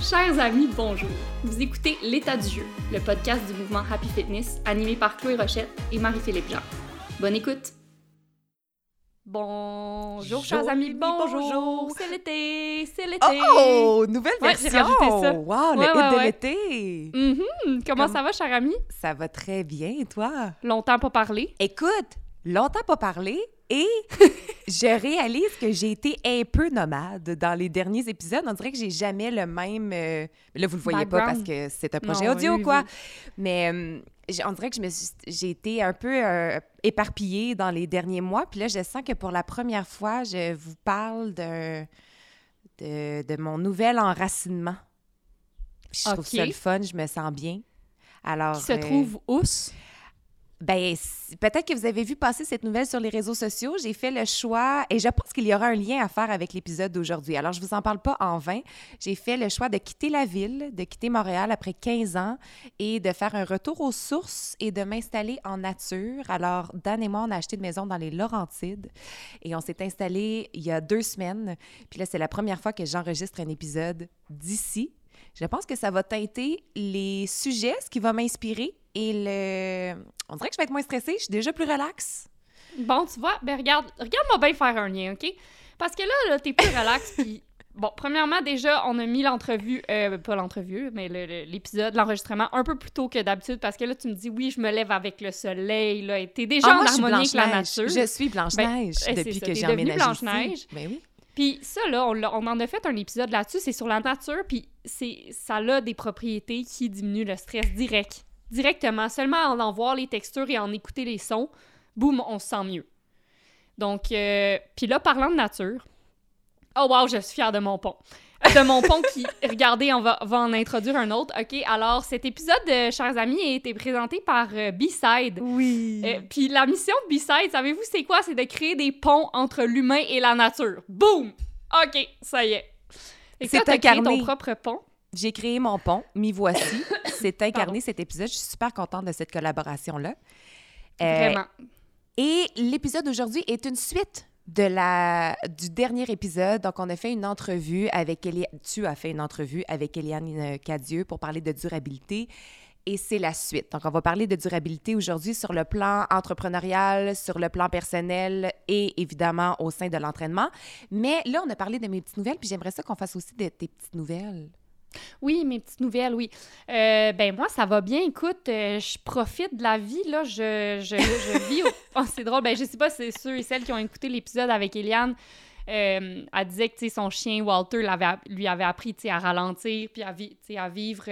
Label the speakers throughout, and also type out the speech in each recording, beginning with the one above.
Speaker 1: Chers amis, bonjour. Vous écoutez L'état du jeu, le podcast du mouvement Happy Fitness animé par Chloé Rochette et Marie-Philippe Jean. Bonne écoute. Bonjour, chers amis, bonjour.
Speaker 2: bonjour.
Speaker 1: C'est l'été, c'est l'été.
Speaker 2: Oh, nouvelle
Speaker 1: Ouais,
Speaker 2: version!
Speaker 1: rajouté ça.
Speaker 2: Wow, le
Speaker 1: Ouais,
Speaker 2: hit
Speaker 1: ouais,
Speaker 2: de
Speaker 1: ouais.
Speaker 2: l'été!
Speaker 1: Mhm. Comment
Speaker 2: Comme-
Speaker 1: ça va, cher ami?
Speaker 2: Ça va très bien, et toi?
Speaker 1: Longtemps pas parlé.
Speaker 2: Écoute, longtemps pas parlé et je réalise que j'ai été un peu nomade dans les derniers épisodes. On dirait que j'ai jamais le même... euh, Là, vous le voyez pas parce que c'est un projet
Speaker 1: Non,
Speaker 2: audio,
Speaker 1: oui,
Speaker 2: quoi.
Speaker 1: oui.
Speaker 2: Mais euh, on dirait que je me suis- j'ai été un peu euh, éparpillée dans les derniers mois. Puis là, je sens que pour la première fois, je vous parle de, de mon nouvel enracinement. Je trouve ça le fun, je me sens bien. Alors,
Speaker 1: Qui se trouve où?
Speaker 2: Ben, peut-être que vous avez vu passer cette nouvelle sur les réseaux sociaux. J'ai fait le choix, et je pense qu'il y aura un lien à faire avec l'épisode d'aujourd'hui. Alors, je vous en parle pas en vain. J'ai fait le choix de quitter la ville, de quitter Montréal après 15 ans et de faire un retour aux sources et de m'installer en nature. Alors, Dan et moi, on a acheté une maison dans les Laurentides et on s'est installé il y a deux semaines. Puis là, c'est la première fois que j'enregistre un épisode d'ici. Je pense que ça va teinter les sujets, ce qui va m'inspirer. Et le... on dirait que je vais être moins stressée. Je suis déjà plus relax.
Speaker 1: Bon, tu vois, ben regarde, regarde-moi bien faire un lien, OK? Parce que là, là t'es plus relax, puis... Bon, premièrement, déjà, on a mis l'entrevue, euh, pas l'entrevue, mais le- le- l'épisode, l'enregistrement, un peu plus tôt que d'habitude, parce que là, tu me dis, oui, je me lève avec le soleil, là, et t'es déjà
Speaker 2: Ah,
Speaker 1: en
Speaker 2: moi, suis
Speaker 1: harmonie avec la nature.
Speaker 2: Je suis Blanche-Neige
Speaker 1: Ben,
Speaker 2: depuis que j'ai emménagé
Speaker 1: Blanche-Neige.
Speaker 2: Ben oui.
Speaker 1: Puis ça, là, on, on en a fait un épisode là-dessus, c'est sur la nature, puis ça a des propriétés qui diminuent le stress direct. Directement. Seulement en en voir les textures et en écouter les sons, boum, on se sent mieux. Donc, euh, puis là, parlant de nature, oh wow, je suis fière de mon pont. De mon pont qui, regardez, on va, va en introduire un autre. OK, alors cet épisode, euh, chers amis, a été présenté par euh, B-Side.
Speaker 2: Oui.
Speaker 1: Euh, Puis la mission de B-Side, savez-vous c'est quoi? C'est de créer des ponts entre l'humain et la nature. Boum! OK, ça y est. Et
Speaker 2: C'est incarné.
Speaker 1: ton propre pont.
Speaker 2: J'ai créé mon pont, m'y voici. C'est incarné cet épisode. Je suis super contente de cette collaboration-là. Euh,
Speaker 1: Vraiment.
Speaker 2: Et l'épisode d'aujourd'hui est une suite de la, du dernier épisode. Donc, on a fait une entrevue avec Eliane. Tu as fait une entrevue avec Eliane euh, Cadieux pour parler de durabilité. Et c'est la suite. Donc, on va parler de durabilité aujourd'hui sur le plan entrepreneurial, sur le plan personnel et évidemment au sein de l'entraînement. Mais là, on a parlé de mes petites nouvelles, puis j'aimerais ça qu'on fasse aussi de tes petites nouvelles.
Speaker 1: Oui, mes petites nouvelles, oui. Euh, ben moi, ça va bien. Écoute, euh, je profite de la vie, là. Je, vis... Oh, c'est drôle. Ben je sais pas, c'est ceux et celles qui ont écouté l'épisode avec Eliane. euh, elle disait que son chien Walter lui avait appris à ralentir puis à, vivre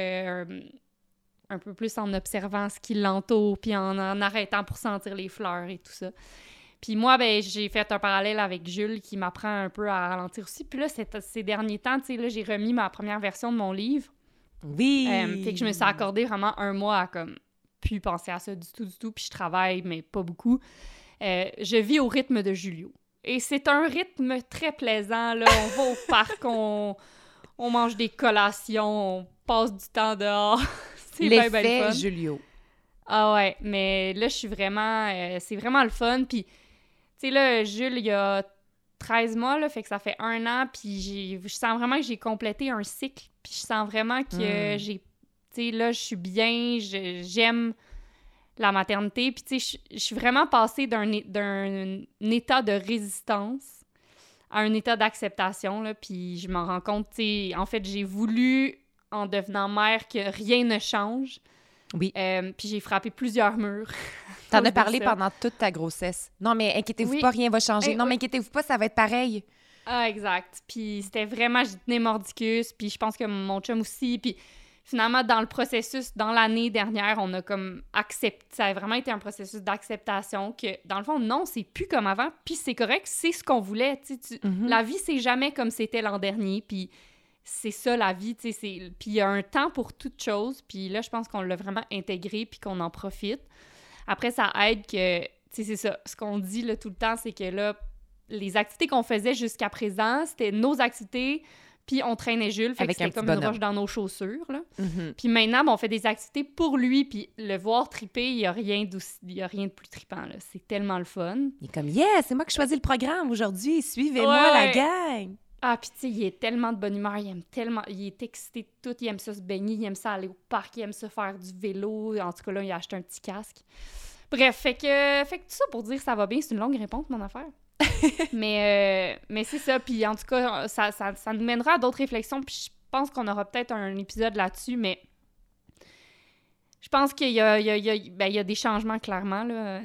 Speaker 1: un peu plus en observant ce qui l'entoure puis en, en arrêtant pour sentir les fleurs et tout ça. Puis moi, ben, j'ai fait un parallèle avec Jules qui m'apprend un peu à ralentir aussi. Puis là, ces derniers temps, tu sais, là, j'ai remis ma première version de mon livre.
Speaker 2: Oui!
Speaker 1: Euh, fait que je me suis accordé vraiment un mois à comme plus penser à ça du tout, du tout. Puis je travaille, mais pas beaucoup. Euh, je vis au rythme de Julio. Et c'est un rythme très plaisant, là. On va au parc, on, on mange des collations, on passe du temps dehors. c'est bien, bien fun.
Speaker 2: Julio.
Speaker 1: Ah ouais, mais là, je suis vraiment... euh, c'est vraiment le fun. Puis, sais, là, Jules, il y a 13 mois, là, fait que ça fait un an, puis je sens vraiment que j'ai complété un cycle. Puis je sens vraiment que
Speaker 2: Mm.
Speaker 1: j'ai... Tu sais, là, je suis bien, j'aime la maternité. Puis, tu sais, je- suis vraiment passée d'un état de résistance à un état d'acceptation, là. Puis je m'en rends compte, tu sais, en fait, j'ai voulu, en devenant mère, que rien ne change.
Speaker 2: Oui.
Speaker 1: Euh, puis j'ai frappé plusieurs murs.
Speaker 2: T'en as parlé pendant toute ta grossesse. Non, mais inquiétez-vous
Speaker 1: Oui.
Speaker 2: pas, rien va changer.
Speaker 1: Eh,
Speaker 2: non,
Speaker 1: oui.
Speaker 2: mais inquiétez-vous pas, ça va être pareil.
Speaker 1: Ah, exact. Puis c'était vraiment, j'y tenais mordicus, puis je pense que mon chum aussi. Puis finalement, dans le processus, dans l'année dernière, on a comme accepté, ça a vraiment été un processus d'acceptation que, dans le fond, non, c'est plus comme avant, puis c'est correct, c'est ce qu'on voulait. tu
Speaker 2: Mhm.
Speaker 1: La vie, c'est jamais comme c'était l'an dernier, puis c'est ça la vie, tu sais, c'est- puis il y a un temps pour toute chose, puis là, je pense qu'on l'a vraiment intégré, puis qu'on en profite. Après, ça aide que, tu sais, c'est ça, ce qu'on dit là, tout le temps, c'est que là, les activités qu'on faisait jusqu'à présent, c'était nos activités, puis on traînait Jules, fait
Speaker 2: Avec
Speaker 1: que
Speaker 2: un
Speaker 1: c'était comme
Speaker 2: petit
Speaker 1: une roche dans nos chaussures, là.
Speaker 2: Mhm.
Speaker 1: Puis maintenant, ben, on fait des activités pour lui, puis le voir triper, il n'y a, rien y a rien de plus trippant, là. C'est tellement le fun.
Speaker 2: Il est comme, yeah, c'est moi qui choisis le programme aujourd'hui. Suivez-moi,
Speaker 1: Ouais,
Speaker 2: la gang.
Speaker 1: Ah, puis tu sais, il est tellement de bonne humeur, il aime tellement, il est excité de tout, il aime ça se baigner, il aime ça aller au parc, il aime ça faire du vélo. En tout cas, là, il a acheté un petit casque. Bref, fait que, fait que tout ça pour dire que ça va bien, c'est une longue réponse, mon affaire. mais euh, mais c'est ça, puis en tout cas, ça, ça, ça nous mènera à d'autres réflexions, puis je pense qu'on aura peut-être un épisode là-dessus, mais je pense qu'il y a, il y, a, il y, a, ben, il y a des changements, clairement, là,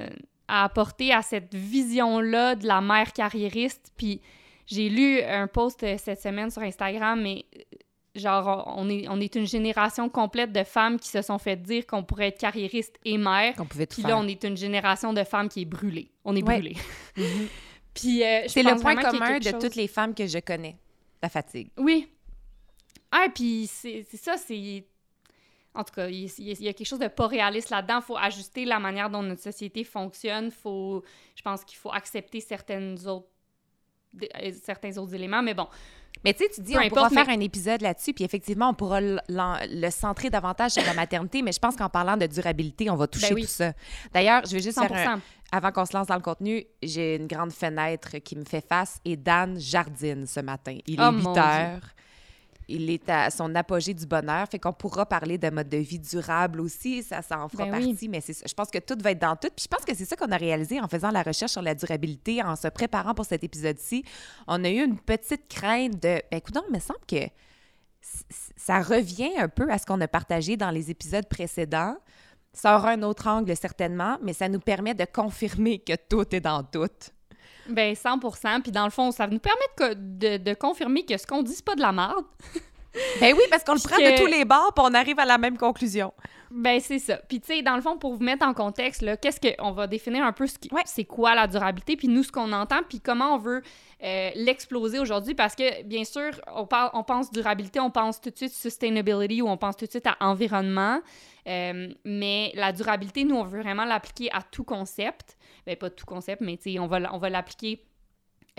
Speaker 1: à apporter à cette vision-là de la mère carriériste, puis j'ai lu un post euh, cette semaine sur Instagram, mais euh, genre, on est, on est une génération complète de femmes qui se sont fait dire qu'on pourrait être carriériste et mère.
Speaker 2: Qu'on pouvait tout
Speaker 1: Puis
Speaker 2: faire.
Speaker 1: là, on est une génération de femmes qui est brûlée. On est
Speaker 2: Ouais.
Speaker 1: brûlée.
Speaker 2: Mhm.
Speaker 1: Puis euh, je
Speaker 2: C'est le
Speaker 1: pense
Speaker 2: point
Speaker 1: vraiment qu'il y a
Speaker 2: commun de
Speaker 1: chose-
Speaker 2: toutes les femmes que je connais, la fatigue.
Speaker 1: Oui. Ah, puis c'est ça, c'est... En tout cas, il y a quelque chose de pas réaliste là-dedans. Il faut ajuster la manière dont notre société fonctionne. Faut, je pense qu'il faut accepter certaines autres, certains autres éléments. Mais bon,
Speaker 2: Mais tu sais, tu dis,
Speaker 1: Peu
Speaker 2: on pourra faire un épisode là-dessus, puis effectivement, on pourra le centrer davantage sur la maternité, mais je pense qu'en parlant de durabilité, on va toucher
Speaker 1: Ben oui.
Speaker 2: tout ça. D'ailleurs, je vais juste
Speaker 1: 100
Speaker 2: faire un, Avant qu'on se lance dans le contenu, j'ai une grande fenêtre qui me fait face et Dan jardine ce matin. Il est
Speaker 1: Oh,
Speaker 2: 8
Speaker 1: mon Dieu.
Speaker 2: Il est à son apogée du bonheur. Fait qu'on pourra parler de mode de vie durable aussi. Ça, en fera
Speaker 1: Ben oui.
Speaker 2: partie. Mais je pense que tout va être dans tout. Puis je pense que c'est ça qu'on a réalisé en faisant la recherche sur la durabilité, en se préparant pour cet épisode-ci. On a eu une petite crainte de. Ben, écoute, il me semble que ça revient un peu à ce qu'on a partagé dans les épisodes précédents. Ça aura un autre angle, certainement, mais ça nous permet de confirmer que tout est dans tout.
Speaker 1: Ben 100 Puis dans le fond, ça nous permet de, de, de confirmer que ce qu'on dit, c'est pas de la merde.
Speaker 2: Ben oui, parce qu'on le prend
Speaker 1: que-
Speaker 2: de tous les bords, puis on arrive à la même conclusion.
Speaker 1: Ben c'est ça. Puis tu sais, dans le fond, pour vous mettre en contexte, là, qu'est-ce que on va définir un peu ce qui,
Speaker 2: Ouais.
Speaker 1: c'est quoi la durabilité, puis nous ce qu'on entend, puis comment on veut euh, l'exploser aujourd'hui, parce que bien sûr, on parle, on pense durabilité, on pense tout de suite sustainability ou on pense tout de suite à environnement, Euh, mais la durabilité, nous on veut vraiment l'appliquer à tout concept. Ben pas tout concept, mais on va, on va l'appliquer.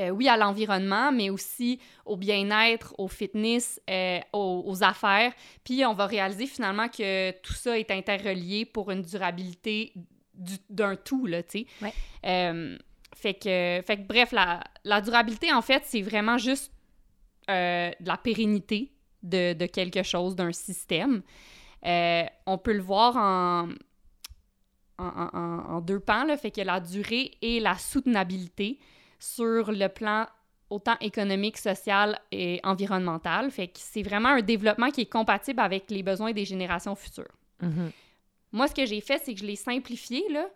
Speaker 1: euh, oui, à l'environnement, mais aussi au bien-être, au fitness, euh, aux, aux affaires. Puis on va réaliser finalement que tout ça est interrelié pour une durabilité du- d'un tout, là, tu sais.
Speaker 2: Ouais.
Speaker 1: Euh, fait, que, fait que, bref, la, la durabilité, en fait, c'est vraiment juste de la pérennité de, de quelque chose, d'un système. On peut le voir en, en, en- en- en deux pans, là, fait que la durée et la soutenabilité sur le plan autant économique, social et environnemental. Fait que c'est vraiment un développement qui est compatible avec les besoins des générations futures. Moi, ce que j'ai fait, c'est que je l'ai simplifié là,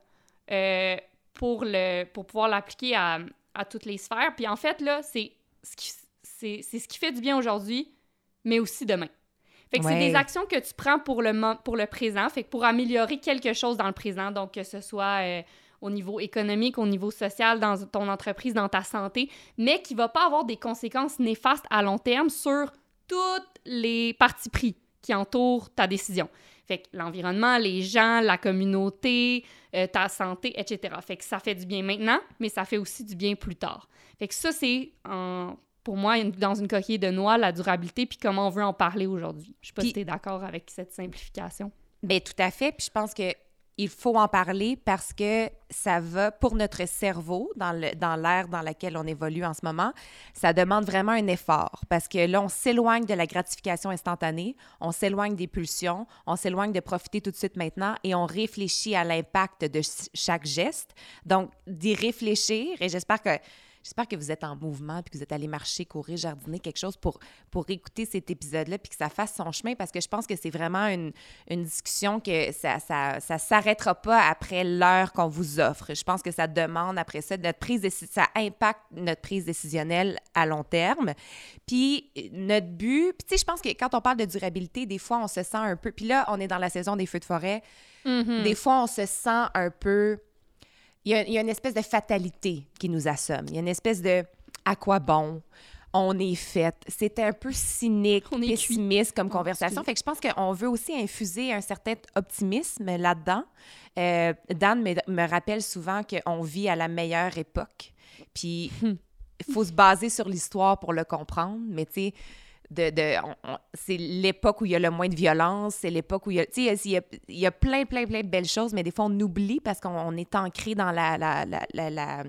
Speaker 1: euh, pour, le, pour pouvoir l'appliquer à, à toutes les sphères. Puis en fait, là, c'est ce qui, c'est, c'est ce qui fait du bien aujourd'hui, mais aussi demain. Fait que c'est des actions que tu prends pour le, pour le présent, fait que pour améliorer quelque chose dans le présent, donc que ce soit euh, au niveau économique, au niveau social, dans ton entreprise, dans ta santé, mais qui va pas avoir des conséquences néfastes à long terme sur toutes les parties pris qui entourent ta décision. Fait que l'environnement, les gens, la communauté, euh, ta santé, etc. Fait que ça fait du bien maintenant, mais ça fait aussi du bien plus tard. Fait que ça, c'est, en- pour moi, une- dans une coquille de noix, la durabilité, puis comment on veut en parler aujourd'hui. Je sais pas si tu es d'accord avec cette simplification.
Speaker 2: Bien, tout à fait. Puis je pense que il faut en parler parce que ça va, pour notre cerveau, dans le- dans l'ère dans laquelle on évolue en ce moment, ça demande vraiment un effort. Parce que là, on s'éloigne de la gratification instantanée, on s'éloigne des pulsions, on s'éloigne de profiter tout de suite maintenant et on réfléchit à l'impact de ch- chaque geste. Donc, d'y réfléchir, et j'espère que J'espère que vous êtes en mouvement puis que vous êtes allé marcher, courir, jardiner, quelque chose pour, pour écouter cet épisode-là puis que ça fasse son chemin parce que je pense que c'est vraiment une, une discussion que ça ça, ça s'arrêtera pas après l'heure qu'on vous offre. Je pense que ça demande après ça notre prise de, ça impacte notre prise décisionnelle à long terme. Puis notre but, puis tu sais je pense que quand on parle de durabilité, des fois on se sent un peu puis là on est dans la saison des feux de forêt. Des fois on se sent un peu il y, a, il y a une espèce de fatalité qui nous assomme. Il y a une espèce de à quoi bon? On est fait. C'était un peu cynique,
Speaker 1: On
Speaker 2: pessimiste comme conversation. Fait que je pense qu'on veut aussi infuser un certain optimisme là-dedans. Euh, Dan me, me rappelle souvent qu'on vit à la meilleure époque. Puis il faut se baser sur l'histoire pour le comprendre. Mais tu sais, de, de, c'est l'époque où il y a le moins de violence, c'est l'époque où il y a, tu sais, il y a, plein, plein, plein de belles choses, mais des fois, on oublie parce qu'on on est ancré dans la, la, la, la,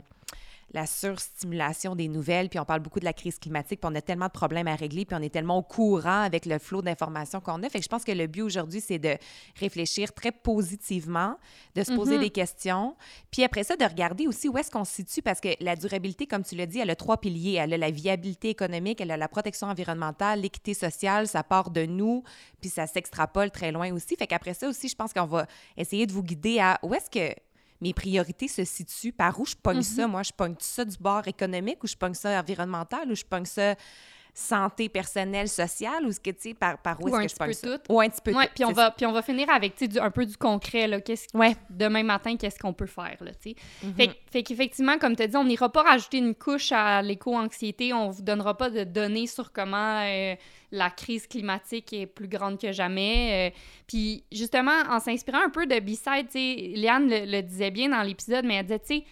Speaker 2: la- la surstimulation des nouvelles, puis on parle beaucoup de la crise climatique, puis on a tellement de problèmes à régler, puis on est tellement au courant avec le flot d'informations qu'on a. Fait que je pense que le but aujourd'hui, c'est de réfléchir très positivement, de se poser
Speaker 1: Mhm.
Speaker 2: des questions, puis après ça, de regarder aussi où est-ce qu'on se situe, parce que la durabilité, comme tu l'as dit, elle a trois piliers. Elle a la viabilité économique, elle a la protection environnementale, l'équité sociale, ça part de nous, puis ça s'extrapole très loin aussi. Fait qu'après ça aussi, je pense qu'on va essayer de vous guider à où est-ce que mes priorités se situent, par où je pogne ça. Moi, je pogne ça du bord économique ou je pogne ça environnemental ou je pogne ça santé personnelle, sociale ou ce que tu sais, par, par où est-ce que je
Speaker 1: peu
Speaker 2: ça?
Speaker 1: tout.
Speaker 2: Ou un petit peu
Speaker 1: Ouais,
Speaker 2: tout,
Speaker 1: puis on va puis on va finir avec tu sais, un peu du concret là, qu'est-ce.
Speaker 2: Ouais.
Speaker 1: demain matin qu'est-ce qu'on peut faire là, tu sais?
Speaker 2: Mhm.
Speaker 1: Fait, fait qu'effectivement comme tu as dit, on n'ira pas rajouter une couche à l'éco-anxiété, on vous donnera pas de données sur comment euh, la crise climatique est plus grande que jamais. euh, puis justement en s'inspirant un peu de B-side, tu sais, Liane le, le disait bien dans l'épisode, mais elle disait tu sais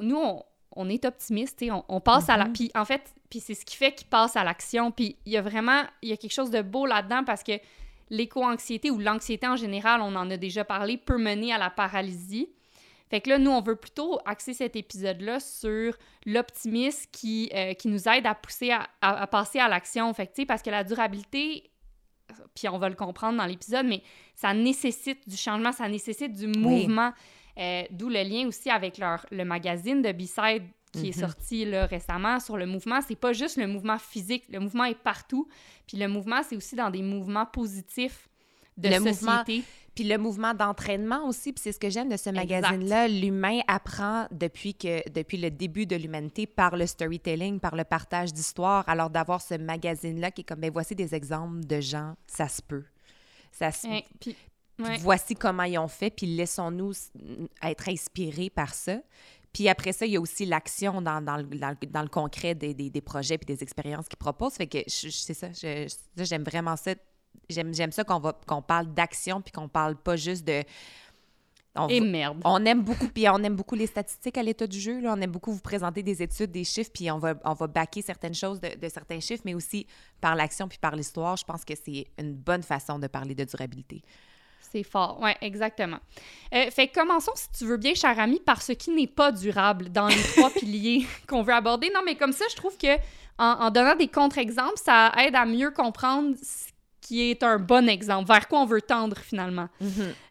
Speaker 1: nous on, on est optimiste, on, on passe à la
Speaker 2: Mhm.
Speaker 1: puis en fait, puis c'est ce qui fait qu'il passe à l'action, puis il y a vraiment il y a quelque chose de beau là-dedans parce que l'éco-anxiété ou l'anxiété en général, on en a déjà parlé, peut mener à la paralysie. Fait que là, nous, on veut plutôt axer cet épisode-là sur l'optimisme qui, euh, qui nous aide à pousser à, à- à passer à l'action. Fait que, tu sais, parce que la durabilité, puis on va le comprendre dans l'épisode, mais ça nécessite du changement, ça nécessite du mouvement. Euh, D'où le lien aussi avec leur, le magazine de B-Side qui est
Speaker 2: Mhm.
Speaker 1: sorti là, récemment sur le mouvement. C'est pas juste le mouvement physique, le mouvement est partout. Puis le mouvement, c'est aussi dans des mouvements positifs de
Speaker 2: Le
Speaker 1: société.
Speaker 2: mouvement- Puis le mouvement d'entraînement aussi, puis c'est ce que j'aime de ce magazine-là. L'humain apprend depuis, que, depuis le début de l'humanité par le storytelling, par le partage d'histoires. Alors d'avoir ce magazine-là qui est comme, ben voici des exemples de gens, ça se peut. Ça se...
Speaker 1: Puis ouais.
Speaker 2: voici comment ils ont fait, puis laissons-nous s- être inspirés par ça. Puis après ça, il y a aussi l'action dans, dans, le, dans, le- dans le concret des, des, des projets puis des expériences qu'ils proposent. Fait que c'est ça, j'aime vraiment ça. J'aime, j'aime ça qu'on, va, qu'on parle d'action puis qu'on parle pas juste de... On,
Speaker 1: Et merde.
Speaker 2: on aime beaucoup, puis on aime beaucoup les statistiques à l'état du jeu. Là. On aime beaucoup vous présenter des études, des chiffres, puis on va, on va backer certaines choses de, de certains chiffres, mais aussi par l'action puis par l'histoire. Je pense que c'est une bonne façon de parler de durabilité.
Speaker 1: C'est fort, ouais, exactement. Euh, fait que commençons, si tu veux bien, cher ami, par ce qui n'est pas durable dans les trois piliers qu'on veut aborder. Non, mais comme ça, je trouve que en, en donnant des contre-exemples, ça aide à mieux comprendre ce qui est un bon exemple, vers quoi on veut tendre finalement.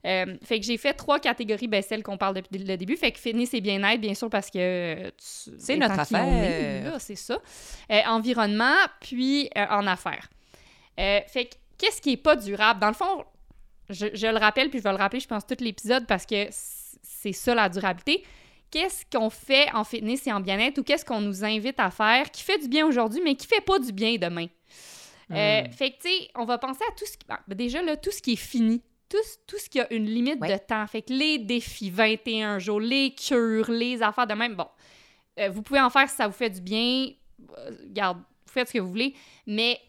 Speaker 1: Euh, fait que j'ai fait trois catégories, ben, celles qu'on parle depuis le début. Fait que fitness et bien-être, bien sûr, parce que euh,
Speaker 2: C'est notre affaire.
Speaker 1: c'est ça. Euh, environnement, puis euh, en affaires. Fait que qu'est-ce qui est pas durable? Dans le fond, je, je le rappelle, puis je vais le rappeler, je pense, tout l'épisode, parce que c'est ça la durabilité. Qu'est-ce qu'on fait en fitness et en bien-être ou qu'est-ce qu'on nous invite à faire qui fait du bien aujourd'hui, mais qui fait pas du bien demain? Euh,
Speaker 2: Hmm.
Speaker 1: fait que, tu sais, on va penser à tout ce qui. ah, ben déjà, là, tout ce qui est fini. Tout, tout ce qui a une limite
Speaker 2: Ouais.
Speaker 1: de temps. Fait que les défis, 21 jours, les cures, les affaires de même. Bon, euh, vous pouvez en faire si ça vous fait du bien. Euh, Garde, vous faites ce que vous voulez. Mais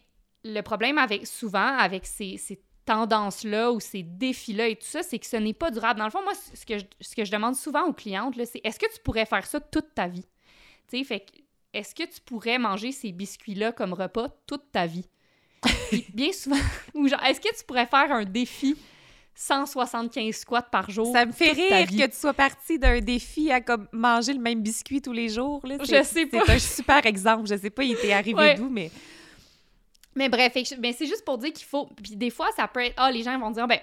Speaker 1: le problème avec souvent avec ces, ces tendances-là ou ces défis-là et tout ça, c'est que ce n'est pas durable. Dans le fond, moi, ce que je, ce que je demande souvent aux clientes, c'est est-ce que tu pourrais faire ça toute ta vie? Tu sais, fait que est-ce que tu pourrais manger ces biscuits-là comme repas toute ta vie? Puis bien souvent, ou genre, est-ce que tu pourrais faire un défi 175 squats par jour?
Speaker 2: Ça me fait rire que tu sois parti d'un défi à comme manger le même biscuit tous les jours. Là.
Speaker 1: Je sais pas.
Speaker 2: C'est un super exemple. Je sais pas, il t'est arrivé
Speaker 1: Ouais.
Speaker 2: d'où, mais...
Speaker 1: Mais bref, ben, c'est juste pour dire qu'il faut. Puis des fois, ça peut être. Ah, les gens vont dire, ben,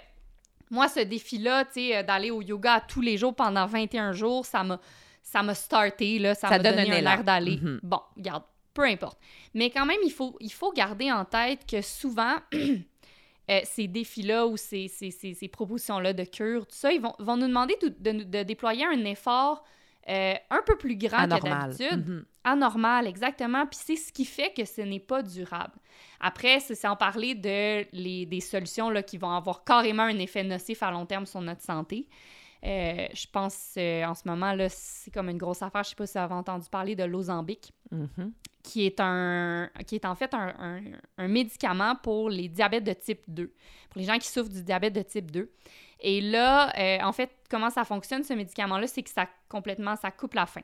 Speaker 1: moi, ce défi-là, tu sais, euh, d'aller au yoga tous les jours pendant 21 jours, ça m'a, ça m'a starté, là, ça,
Speaker 2: Ça
Speaker 1: m'a
Speaker 2: donne
Speaker 1: donné
Speaker 2: un
Speaker 1: un
Speaker 2: élan.
Speaker 1: air d'aller.
Speaker 2: Mhm.
Speaker 1: Bon, regarde, peu importe. Mais quand même, il faut, il faut garder en tête que souvent, euh, ces défis-là ou ces, ces, ces, ces propositions-là de cure, tout ça, ils vont, vont nous demander de, de- de déployer un effort euh, un peu plus grand que
Speaker 2: Anormal.
Speaker 1: d'habitude
Speaker 2: Mhm.
Speaker 1: anormal, exactement. Puis c'est ce qui fait que ce n'est pas durable. Après, c'est sans parler de les, des solutions là, qui vont avoir carrément un effet nocif à long terme sur notre santé. Euh, je pense euh, en ce moment, là, c'est comme une grosse affaire. Je sais pas si vous avez entendu parler de l'Ozambic,
Speaker 2: Mhm.
Speaker 1: qui est, un, qui est en fait un, un- un médicament pour les diabètes de type 2, pour les gens qui souffrent du diabète de type 2. Et là, euh, en fait, comment ça fonctionne, ce médicament-là, c'est que ça complètement, ça coupe la faim.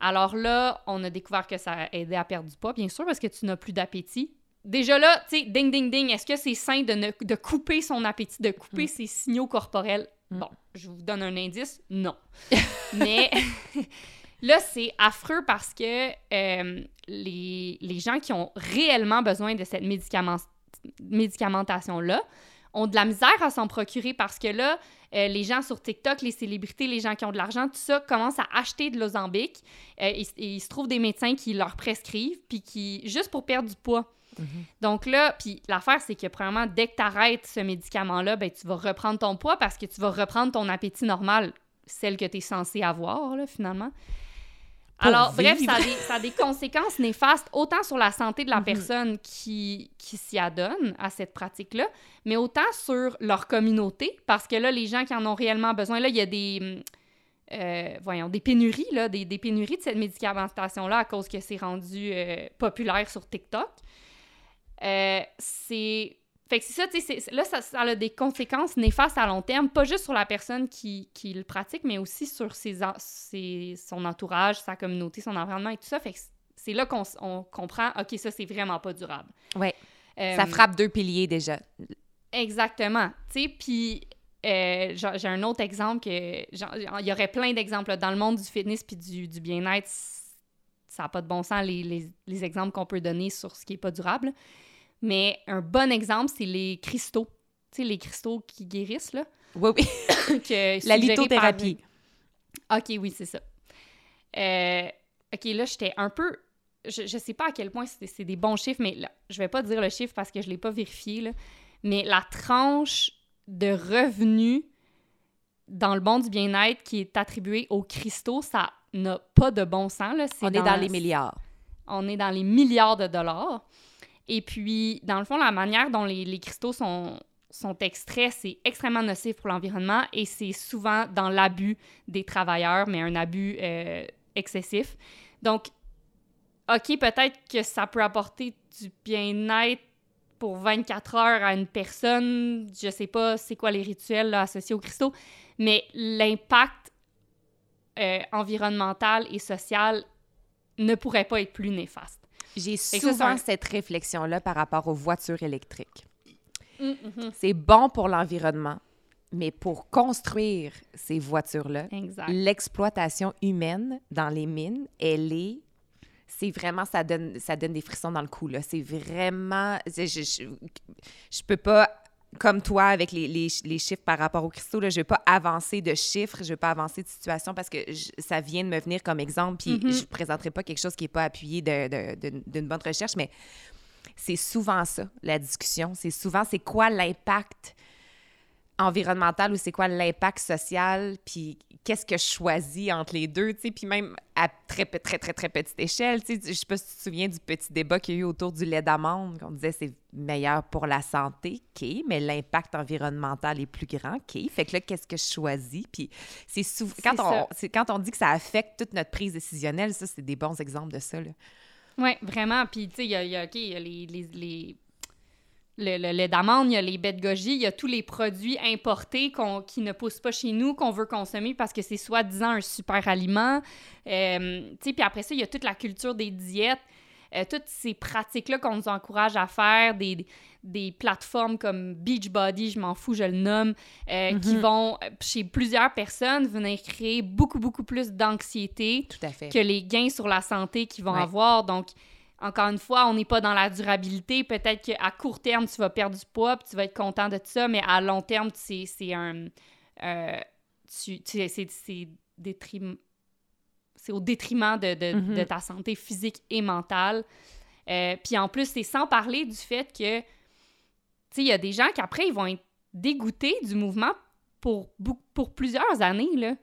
Speaker 1: Alors là, on a découvert que ça aidait à perdre du poids, bien sûr, parce que tu n'as plus d'appétit. Déjà là, tu sais, ding, ding, ding, est-ce que c'est sain de, ne- de couper son appétit, de couper
Speaker 2: Mm.
Speaker 1: ses signaux corporels?
Speaker 2: Mm.
Speaker 1: Bon, je vous donne un indice, non. Mais Là, c'est affreux parce que euh, les, les gens qui ont réellement besoin de cette médicament, médicamentation-là ont de la misère à s'en procurer parce que là, euh, les gens sur TikTok, les célébrités, les gens qui ont de l'argent, tout ça, commencent à acheter de l'Ozambic. Euh, et, et il se trouve des médecins qui leur prescrivent, puis qui, juste pour perdre du poids. Donc là, puis l'affaire, c'est que premièrement, dès que tu arrêtes ce médicament-là, ben, tu vas reprendre ton poids parce que tu vas reprendre ton appétit normal, celle que tu es censé avoir, là, finalement. Alors, bref, ça a, des, ça a, des, conséquences néfastes autant sur la santé de la personne qui, qui s'y adonne à cette pratique-là, mais autant sur leur communauté, parce que là, les gens qui en ont réellement besoin, là, il y a des, euh, voyons, des pénuries, là, des, des, pénuries de cette médicamentation-là à cause que c'est rendu euh, populaire sur TikTok. Euh, c'est fait que c'est ça, tu sais, là, ça, ça, a des conséquences néfastes à long terme, pas juste sur la personne qui, qui le pratique, mais aussi sur ses, ses, son entourage, sa communauté, son environnement et tout ça. Fait que c'est là qu'on on comprend, OK, ça, c'est vraiment pas durable.
Speaker 2: Euh, ça frappe deux piliers déjà.
Speaker 1: Exactement. Tu sais, puis euh, j'ai un autre exemple que... Il y aurait plein d'exemples dans le monde du fitness puis du, du bien-être. Ça n'a pas de bon sens, les, les, les exemples qu'on peut donner sur ce qui est pas durable. Mais un bon exemple, c'est les cristaux. Tu sais, les cristaux qui guérissent, là.
Speaker 2: Oui, oui.
Speaker 1: que
Speaker 2: la lithothérapie.
Speaker 1: OK, oui, c'est ça. Euh, OK, là, j'étais un peu... Je, je sais pas à quel point c'est des bons chiffres, mais là, je vais pas dire le chiffre parce que je l'ai pas vérifié, là. Mais la tranche de revenus dans le bon du bien-être qui est attribuée aux cristaux, ça n'a pas de bon sens. Là.
Speaker 2: On est dans, dans les milliards.
Speaker 1: On est dans les milliards de dollars. Et puis, dans le fond, la manière dont les, cristaux sont, sont extraits, c'est extrêmement nocif pour l'environnement et c'est souvent dans l'abus des travailleurs, mais un abus euh, excessif. Donc, OK, peut-être que ça peut apporter du bien-être pour 24 heures à une personne. Je sais pas c'est quoi les rituels associés aux cristaux, mais l'impact euh, environnemental et social ne pourrait pas être plus néfaste.
Speaker 2: J'ai souvent cette réflexion-là par rapport aux voitures électriques. Mm-hmm. C'est bon pour l'environnement, mais pour construire ces voitures-là, l'exploitation humaine dans les mines, elle est c'est vraiment, ça donne, ça donne des frissons dans le cou, là. C'est vraiment... Je, je, je, peux pas comme toi, avec les, les, les, chiffres par rapport aux cristaux, là, je ne vais pas avancer de chiffres, je ne vais pas avancer de situation parce que ça vient de me venir comme exemple, puis mm-hmm. je ne présenterai pas quelque chose qui n'est pas appuyé d'une bonne recherche, mais c'est souvent ça, la discussion. C'est souvent, c'est quoi l'impact environnemental ou c'est quoi l'impact social, puis qu'est-ce que je choisis entre les deux, tu sais, puis même à très, très, très, très petite échelle, tu sais, je sais pas si tu te souviens du petit débat qu'il y a eu autour du lait d'amande, qu'on disait c'est meilleur pour la santé, OK, mais l'impact environnemental est plus grand, OK, fait que là, qu'est-ce que je choisis, puis c'est souvent, quand on, quand on dit que ça affecte toute notre prise décisionnelle, ça, c'est des bons exemples de ça, là.
Speaker 1: Oui, vraiment, puis tu sais, il y a, y a, y a les, les, les le, lait d'amande, il y a les baies de goji, il y a tous les produits importés qui ne poussent pas chez nous, qu'on veut consommer parce que c'est soi-disant un super aliment. Euh, puis après ça, il y a toute la culture des diètes. Euh, toutes ces pratiques-là qu'on nous encourage à faire, des, des plateformes comme Beachbody, je m'en fous, je le nomme, euh, qui mm-hmm. vont, chez plusieurs personnes, venir créer beaucoup, beaucoup plus d'anxiété que les gains sur la santé qu'ils vont avoir. Donc, encore une fois, on n'est pas dans la durabilité. Peut-être qu'à court terme, tu vas perdre du poids, puis tu vas être content de tout ça, mais à long terme, c'est un. Euh, c'est au détriment de, de, mm-hmm. de, ta santé physique et mentale. Euh, puis en plus, c'est sans parler du fait que, tu sais, il y a des gens qui après, ils vont être dégoûtés du mouvement pour, pour plusieurs années, là.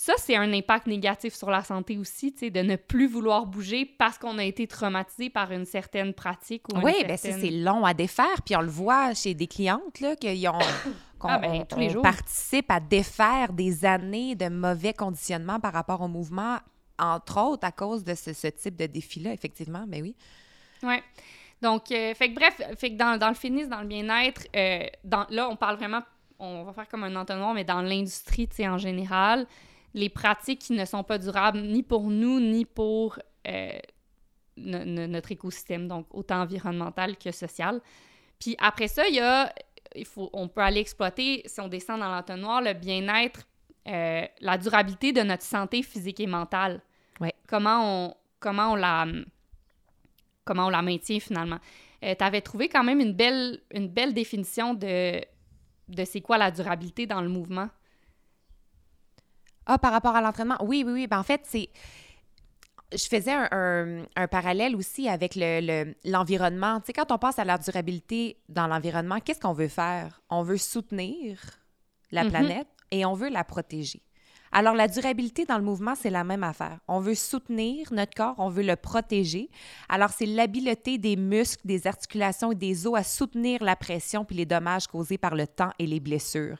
Speaker 1: Ça, c'est un impact négatif sur la santé aussi, tu sais, de ne plus vouloir bouger parce qu'on a été traumatisé par une certaine pratique. Ou
Speaker 2: oui,
Speaker 1: bien
Speaker 2: c'est long à défaire. Puis on le voit chez des clientes, là, qu'ils ont... qu'on ah ben, tous les jours. participe à défaire des années de mauvais conditionnement par rapport au mouvement, entre autres à cause de ce, type de défi-là, effectivement, mais oui.
Speaker 1: Oui. Donc, euh, fait que bref, fait que dans, dans le fitness, dans le bien-être, euh, là, on parle vraiment, on va faire comme un entonnoir, mais dans l'industrie, tu sais, en général, les pratiques qui ne sont pas durables ni pour nous, ni pour euh, notre écosystème, donc autant environnemental que social. Puis après ça, il y a, il faut, on peut aller exploiter, si on descend dans l'entonnoir, le bien-être, euh, la durabilité de notre santé physique et mentale.
Speaker 2: Ouais.
Speaker 1: comment on comment on la comment on la maintient finalement. tu avais trouvé quand même une belle, une belle définition de, de c'est quoi la durabilité dans le mouvement?
Speaker 2: Ah, par rapport à l'entraînement? Oui, oui, oui. Ben, en fait, c'est. Je faisais un, un, parallèle aussi avec l'environnement. Le, tu sais, quand on pense à la durabilité dans l'environnement, qu'est-ce qu'on veut faire? On veut soutenir la mm-hmm. planète et on veut la protéger. Alors, la durabilité dans le mouvement, c'est la même affaire. On veut soutenir notre corps, on veut le protéger. Alors, c'est l'habileté des muscles, des articulations et des os à soutenir la pression puis les dommages causés par le temps et les blessures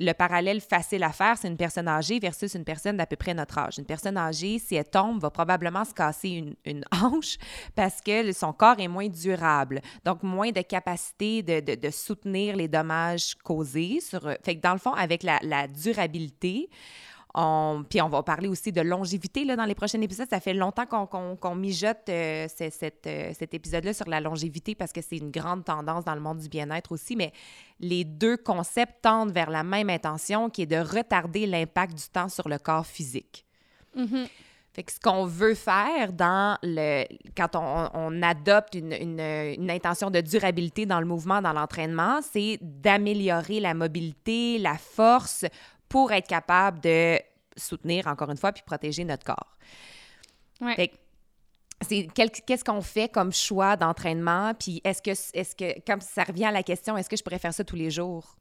Speaker 2: le parallèle facile à faire, c'est une personne âgée versus une personne d'à peu près notre âge. Une personne âgée, si elle tombe, va probablement se casser une, hanche parce que son corps est moins durable, donc moins de capacité de, soutenir les dommages causés. Sur, fait que dans le fond, avec la, la durabilité, on, puis on va parler aussi de longévité là, dans les prochains épisodes. Ça fait longtemps qu'on mijote euh, euh, cet épisode-là sur la longévité parce que c'est une grande tendance dans le monde du bien-être aussi. Mais les deux concepts tendent vers la même intention qui est de retarder l'impact du temps sur le corps physique.
Speaker 1: Mm-hmm.
Speaker 2: Fait que ce qu'on veut faire dans le, quand on, adopte une, une, intention de durabilité dans le mouvement, dans l'entraînement, c'est d'améliorer la mobilité, la force pour être capable de soutenir, encore une fois, puis protéger notre corps.
Speaker 1: Ouais.
Speaker 2: c'est qu'est-ce qu'on fait comme choix d'entraînement, puis est-ce que, est-ce que, comme ça revient à la question, est-ce que je pourrais faire ça tous les jours?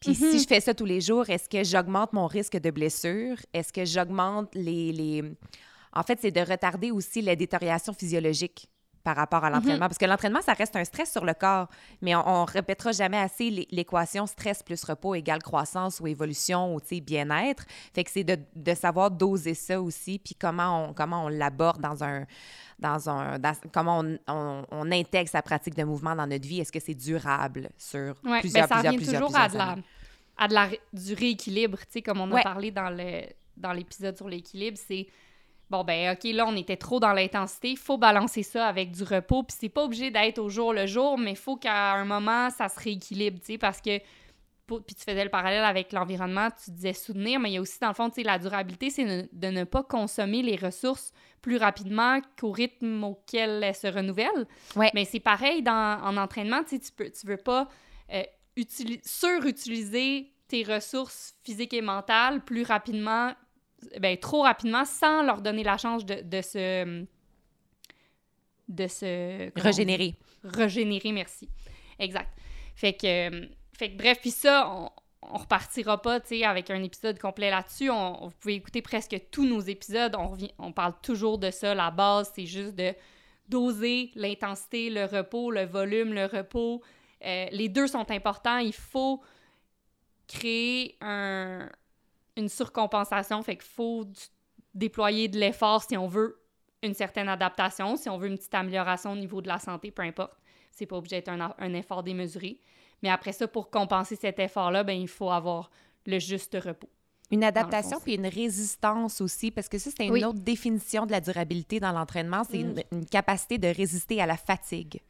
Speaker 2: Puis si mm-hmm. je fais ça tous les jours, est-ce que j'augmente mon risque de blessure? Est-ce que j'augmente les, les... En fait, c'est de retarder aussi la détérioration physiologique par rapport à mhm. l'entraînement. Parce que l'entraînement, ça reste un stress sur le corps, mais on, on répétera jamais assez l'équation stress plus repos égale croissance ou évolution ou bien-être. Fait que c'est de, de, savoir doser ça aussi, puis comment on, comment on l'aborde dans un. Dans un comment on, on, intègre sa pratique de mouvement dans notre vie. Est-ce que c'est durable sur
Speaker 1: ouais,
Speaker 2: plusieurs,
Speaker 1: ben, ça
Speaker 2: plusieurs,
Speaker 1: toujours à, de la, à de la, du rééquilibre, comme on a parlé dans l'épisode sur l'équilibre, c'est bon, ben, OK, là, on était trop dans l'intensité. Il faut balancer ça avec du repos. Puis c'est pas obligé d'être au jour le jour, mais il faut qu'à un moment, ça se rééquilibre, tu sais, parce que. Puis tu faisais le parallèle avec l'environnement, tu disais soutenir, mais il y a aussi, dans le fond, tu sais, la durabilité, c'est de ne pas consommer les ressources plus rapidement qu'au rythme auquel elles se renouvellent.
Speaker 2: Ouais.
Speaker 1: Mais c'est pareil dans, en entraînement, tu sais, tu, peux, tu veux pas euh, surutiliser tes ressources physiques et mentales plus rapidement ben, trop rapidement sans leur donner la chance de, de se. de se.
Speaker 2: Régénérer.
Speaker 1: Régénérer, merci. Exact. Fait que. Fait que bref, puis ça, on, on repartira pas, tu sais, avec un épisode complet là-dessus. On, vous pouvez écouter presque tous nos épisodes. On, revient, on parle toujours de ça. La base, c'est juste de doser l'intensité, le repos, le volume, le repos. Euh, les deux sont importants. Il faut créer un, une surcompensation, fait qu'il faut déployer de l'effort si on veut une certaine adaptation, si on veut une petite amélioration au niveau de la santé, peu importe. C'est pas obligé d'être un, effort démesuré. Mais après ça, pour compenser cet effort-là, ben, il faut avoir le juste repos.
Speaker 2: Une adaptation puis une résistance aussi, parce que ça, c'est une autre définition de la durabilité dans l'entraînement. C'est une, une, capacité de résister à la fatigue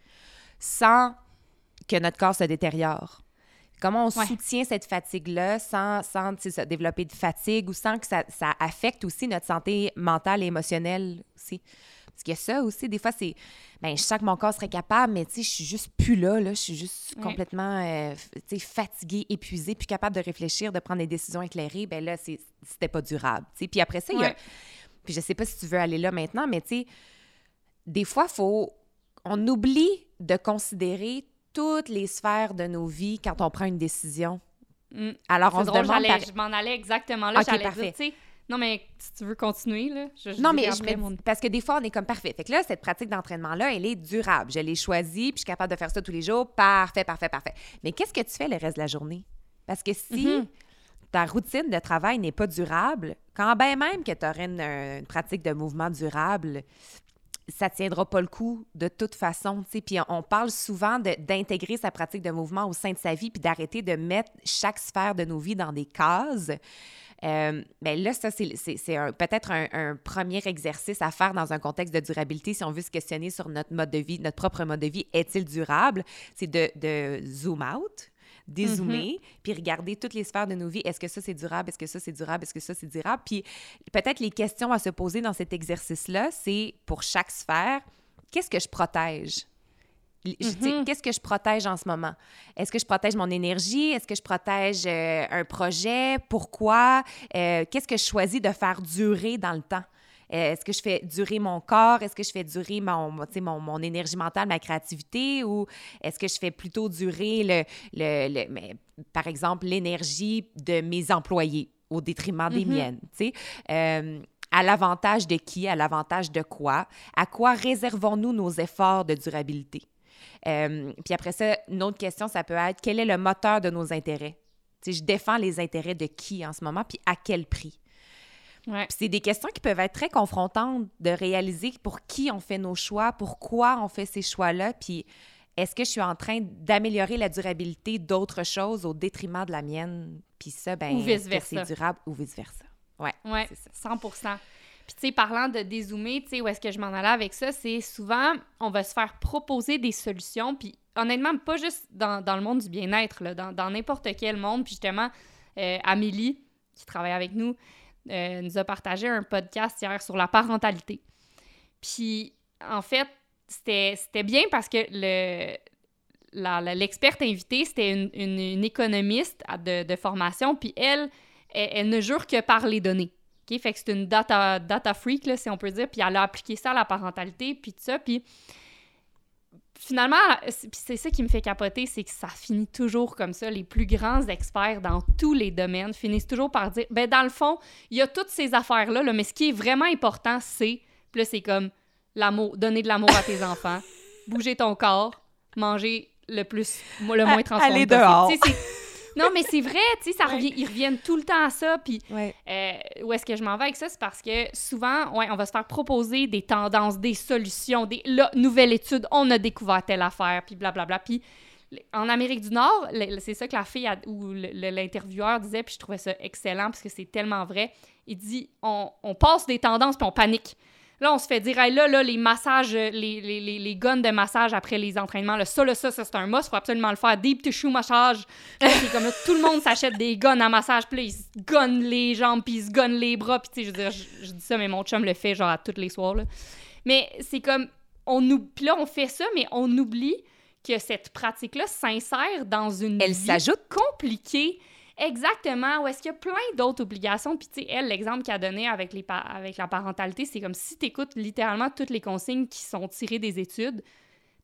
Speaker 2: sans que notre corps se détériore. Comment on soutient cette fatigue-là sans, sans développer de fatigue ou sans que ça, ça, affecte aussi notre santé mentale et émotionnelle aussi? Parce qu'il y a ça aussi, des fois, c'est. Ben, je sens que mon corps serait capable, mais tu sais, je suis juste plus là, là. Je suis juste complètement, euh, fatiguée, épuisée, plus capable de réfléchir, de prendre des décisions éclairées. Ben là, c'était pas durable, tu sais. Puis après ça, il y a. Puis je sais pas si tu veux aller là maintenant, mais tu sais, des fois, faut. On oublie de considérer toutes les sphères de nos vies quand on prend une décision.
Speaker 1: Mm. Alors, on se demande... Je m'en allais exactement là.
Speaker 2: OK, parfait.
Speaker 1: non, mais si tu veux continuer, là,
Speaker 2: je, Non, mais je parce que des fois, on est comme parfait. Fait que là, cette pratique d'entraînement-là, elle est durable. Je l'ai choisie, puis je suis capable de faire ça tous les jours. Parfait, parfait, parfait. Mais qu'est-ce que tu fais le reste de la journée? Parce que si mm-hmm. ta routine de travail n'est pas durable, quand bien même que tu aurais une, pratique de mouvement durable, ça tiendra pas le coup de toute façon. Puis on parle souvent d'intégrer sa pratique de mouvement au sein de sa vie, puis d'arrêter de mettre chaque sphère de nos vies dans des cases. Euh, ben là, ça, c'est peut-être un, premier exercice à faire dans un contexte de durabilité si on veut se questionner sur notre mode de vie, notre propre mode de vie. Est-il durable? C'est de, de zoom out, dézoomer, puis regarder toutes les sphères de nos vies. Est-ce que ça, c'est durable? Est-ce que ça, c'est durable? Est-ce que ça, c'est durable? Puis peut-être les questions à se poser dans cet exercice-là, c'est pour chaque sphère, qu'est-ce que je protège? Mm-hmm. Qu'est-ce que je protège en ce moment? Est-ce que je protège mon énergie? Est-ce que je protège euh, un projet? Pourquoi? Euh, qu'est-ce que je choisis de faire durer dans le temps? Euh, est-ce que je fais durer mon corps? Est-ce que je fais durer mon, mon, mon énergie mentale, ma créativité? Ou est-ce que je fais plutôt durer, le, le, mais, par exemple, l'énergie de mes employés au détriment des mm-hmm. miennes? Euh, à l'avantage de qui? À l'avantage de quoi? À quoi réservons-nous nos efforts de durabilité? Euh, puis après ça, une autre question, ça peut être quel est le moteur de nos intérêts? je défends les intérêts de qui en ce moment, puis à quel prix? C'est des questions qui peuvent être très confrontantes de réaliser pour qui on fait nos choix, pourquoi on fait ces choix-là, puis est-ce que je suis en train d'améliorer la durabilité d'autres choses au détriment de la mienne, puis ça, ben, c'est durable ou vice-versa.
Speaker 1: Ouais, ouais 100% puis, tu sais, parlant de dézoomer, tu sais, où est-ce que je m'en allais avec ça, c'est souvent, on va se faire proposer des solutions, puis honnêtement, pas juste dans, dans le monde du bien-être, dans n'importe quel monde. Puis justement, euh, Amélie, qui travaille avec nous, euh, nous a partagé un podcast hier sur la parentalité. Puis, en fait, c'était bien parce que le, l'experte invitée, c'était une, une, économiste de, de, formation, puis elle, elle, ne jure que par les données. Fait que c'est une data, data freak, là, si on peut dire, puis elle a appliqué ça à la parentalité, puis tout ça, puis finalement, c'est ça qui me fait capoter, c'est que ça finit toujours comme ça. Les plus grands experts dans tous les domaines finissent toujours par dire, ben dans le fond, il y a toutes ces affaires-là, là, mais ce qui est vraiment important, c'est, puis là, c'est comme l'amour, donner de l'amour à tes enfants, bouger ton corps, manger le plus, le moins transformé
Speaker 2: Aller dehors.
Speaker 1: Non, mais c'est vrai, tu sais, ça revient, ils reviennent tout le temps à ça. Puis euh, où est-ce que je m'en vais avec ça? C'est parce que souvent, ouais, on va se faire proposer des tendances, des solutions, des là, nouvelle étude, on a découvert telle affaire, puis blablabla. Puis en Amérique du Nord, c'est ça que la fille ou l'intervieweur disait, puis je trouvais ça excellent parce que c'est tellement vrai. Il dit on, on passe des tendances puis on panique. Là, on se fait dire, là, là, les massages, euh, les, les, les, les guns de massage après les entraînements, là, ça, là, ça, ça c'est un must, faut absolument le faire. Deep tissue massage. c'est comme tout le monde s'achète des guns à massage, puis là, ils se gunnent les jambes, puis ils se gunnent les bras, puis tu sais, je veux dire, je, dis ça, mais mon chum le fait genre à tous les soirs, là. Mais c'est comme, on nous, puis là, on fait ça, mais on oublie que cette pratique-là s'insère dans une
Speaker 2: Elle s'ajoute
Speaker 1: compliquée Exactement. Ou est-ce qu'il y a plein d'autres obligations? Puis, tu sais, elle, l'exemple qu'elle a donné avec, les avec la parentalité, c'est comme si tu écoutes littéralement toutes les consignes qui sont tirées des études,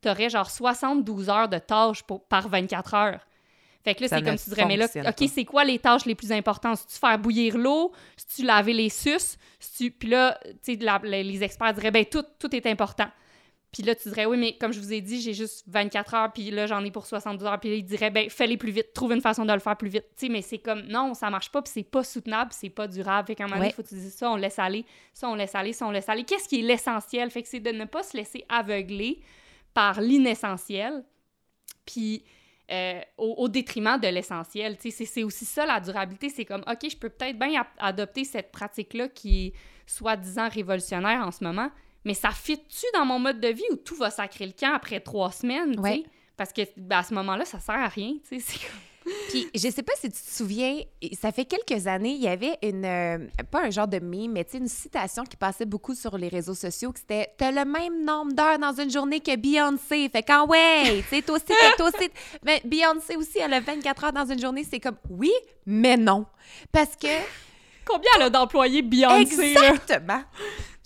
Speaker 1: tu aurais genre 72 heures de tâches pour, par 24 heures. Fait que là, c'est comme tu dirais, mais là, OK, c'est quoi les tâches les plus importantes? Si tu faire bouillir l'eau, si tu laver les suces, si tu... Puis là, tu sais, les experts diraient, ben tout, tout est important. Puis là, tu dirais, oui, mais comme je vous ai dit, j'ai juste 24 heures, puis là, j'en ai pour 72 heures. Puis là, il dirait, ben, fais-les plus vite, trouve une façon de le faire plus vite. Tu sais, mais c'est comme, non, ça marche pas, puis c'est pas soutenable, c'est pas durable. Fait qu'à un moment donné, il faut que tu dises ça, on laisse aller, ça, on laisse aller, ça, on laisse aller. Qu'est-ce qui est l'essentiel? Fait que c'est de ne pas se laisser aveugler par l'inessentiel, puis euh, au, détriment de l'essentiel. Tu sais, c'est aussi ça, la durabilité. C'est comme, OK, je peux peut-être bien adopter cette pratique-là qui est soi-disant révolutionnaire en ce moment, mais ça fit-tu dans mon mode de vie où tout va sacrer le camp après trois semaines, tu sais? Parce que ben, à ce moment-là, ça sert à rien, tu sais.
Speaker 2: Puis, je sais pas si tu te souviens, ça fait quelques années, il y avait une, euh, pas un genre de meme, mais tu sais, une citation qui passait beaucoup sur les réseaux sociaux, qui c'était « T'as le même nombre d'heures dans une journée que Beyoncé. » Fait qu'en ouais, tu sais, toi aussi, toi aussi. Mais Beyoncé aussi, elle a 24 heures dans une journée. C'est comme « Oui, mais non. » Parce que...
Speaker 1: Combien elle a d'employés Beyoncé?
Speaker 2: Exactement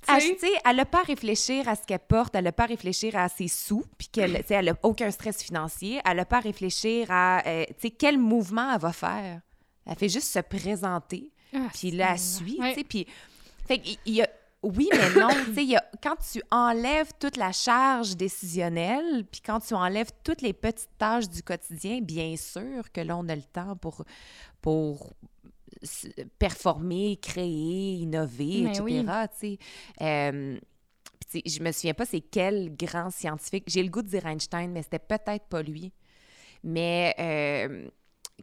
Speaker 2: elle n'a pas à réfléchir à ce qu'elle porte, elle n'a pas à réfléchir à ses sous, puis qu'elle elle n'a aucun stress financier, elle n'a pas à réfléchir à euh, quel mouvement elle va faire. Elle fait juste se présenter, ah, puis la suit, puis... Fait il y a... Oui, mais non. y a, quand tu enlèves toute la charge décisionnelle, puis quand tu enlèves toutes les petites tâches du quotidien, bien sûr que là, on a le temps pour, pour, performer, créer, innover, etc. Euh, je me souviens pas c'est quel grand scientifique. J'ai le goût de dire Einstein, mais c'était peut-être pas lui. Mais euh,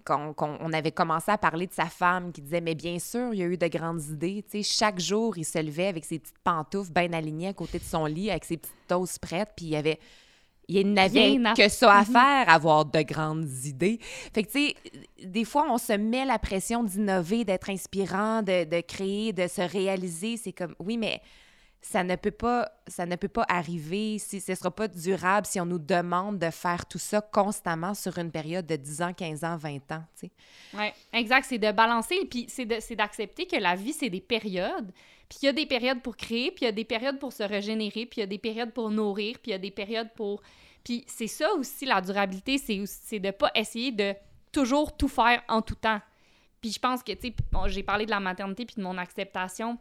Speaker 2: quand, on avait commencé à parler de sa femme qui disait mais bien sûr il y a eu de grandes idées chaque jour il se levait avec ses petites pantoufles bien alignées à côté de son lit avec ses petites toasts prêtes puis il y avait Il n'avait que ça à faire, avoir de grandes idées. Fait que, tu sais, des fois, on se met la pression d'innover, d'être inspirant, de, de, créer, de se réaliser. C'est comme, oui, mais ça ne peut pas, ça ne peut pas arriver, si, ce ne sera pas durable si on nous demande de faire tout ça constamment sur une période de 10 ans, 15 ans, 20 ans, tu sais.
Speaker 1: Oui, exact. C'est de balancer, puis c'est d'accepter que la vie, c'est des périodes. Puis il y a des périodes pour créer, puis il y a des périodes pour se régénérer, puis il y a des périodes pour nourrir, puis il y a des périodes pour... Puis c'est ça aussi, la durabilité, c'est de pas essayer de toujours tout faire en tout temps. Puis je pense que, tu sais, j'ai parlé de la maternité puis de mon acceptation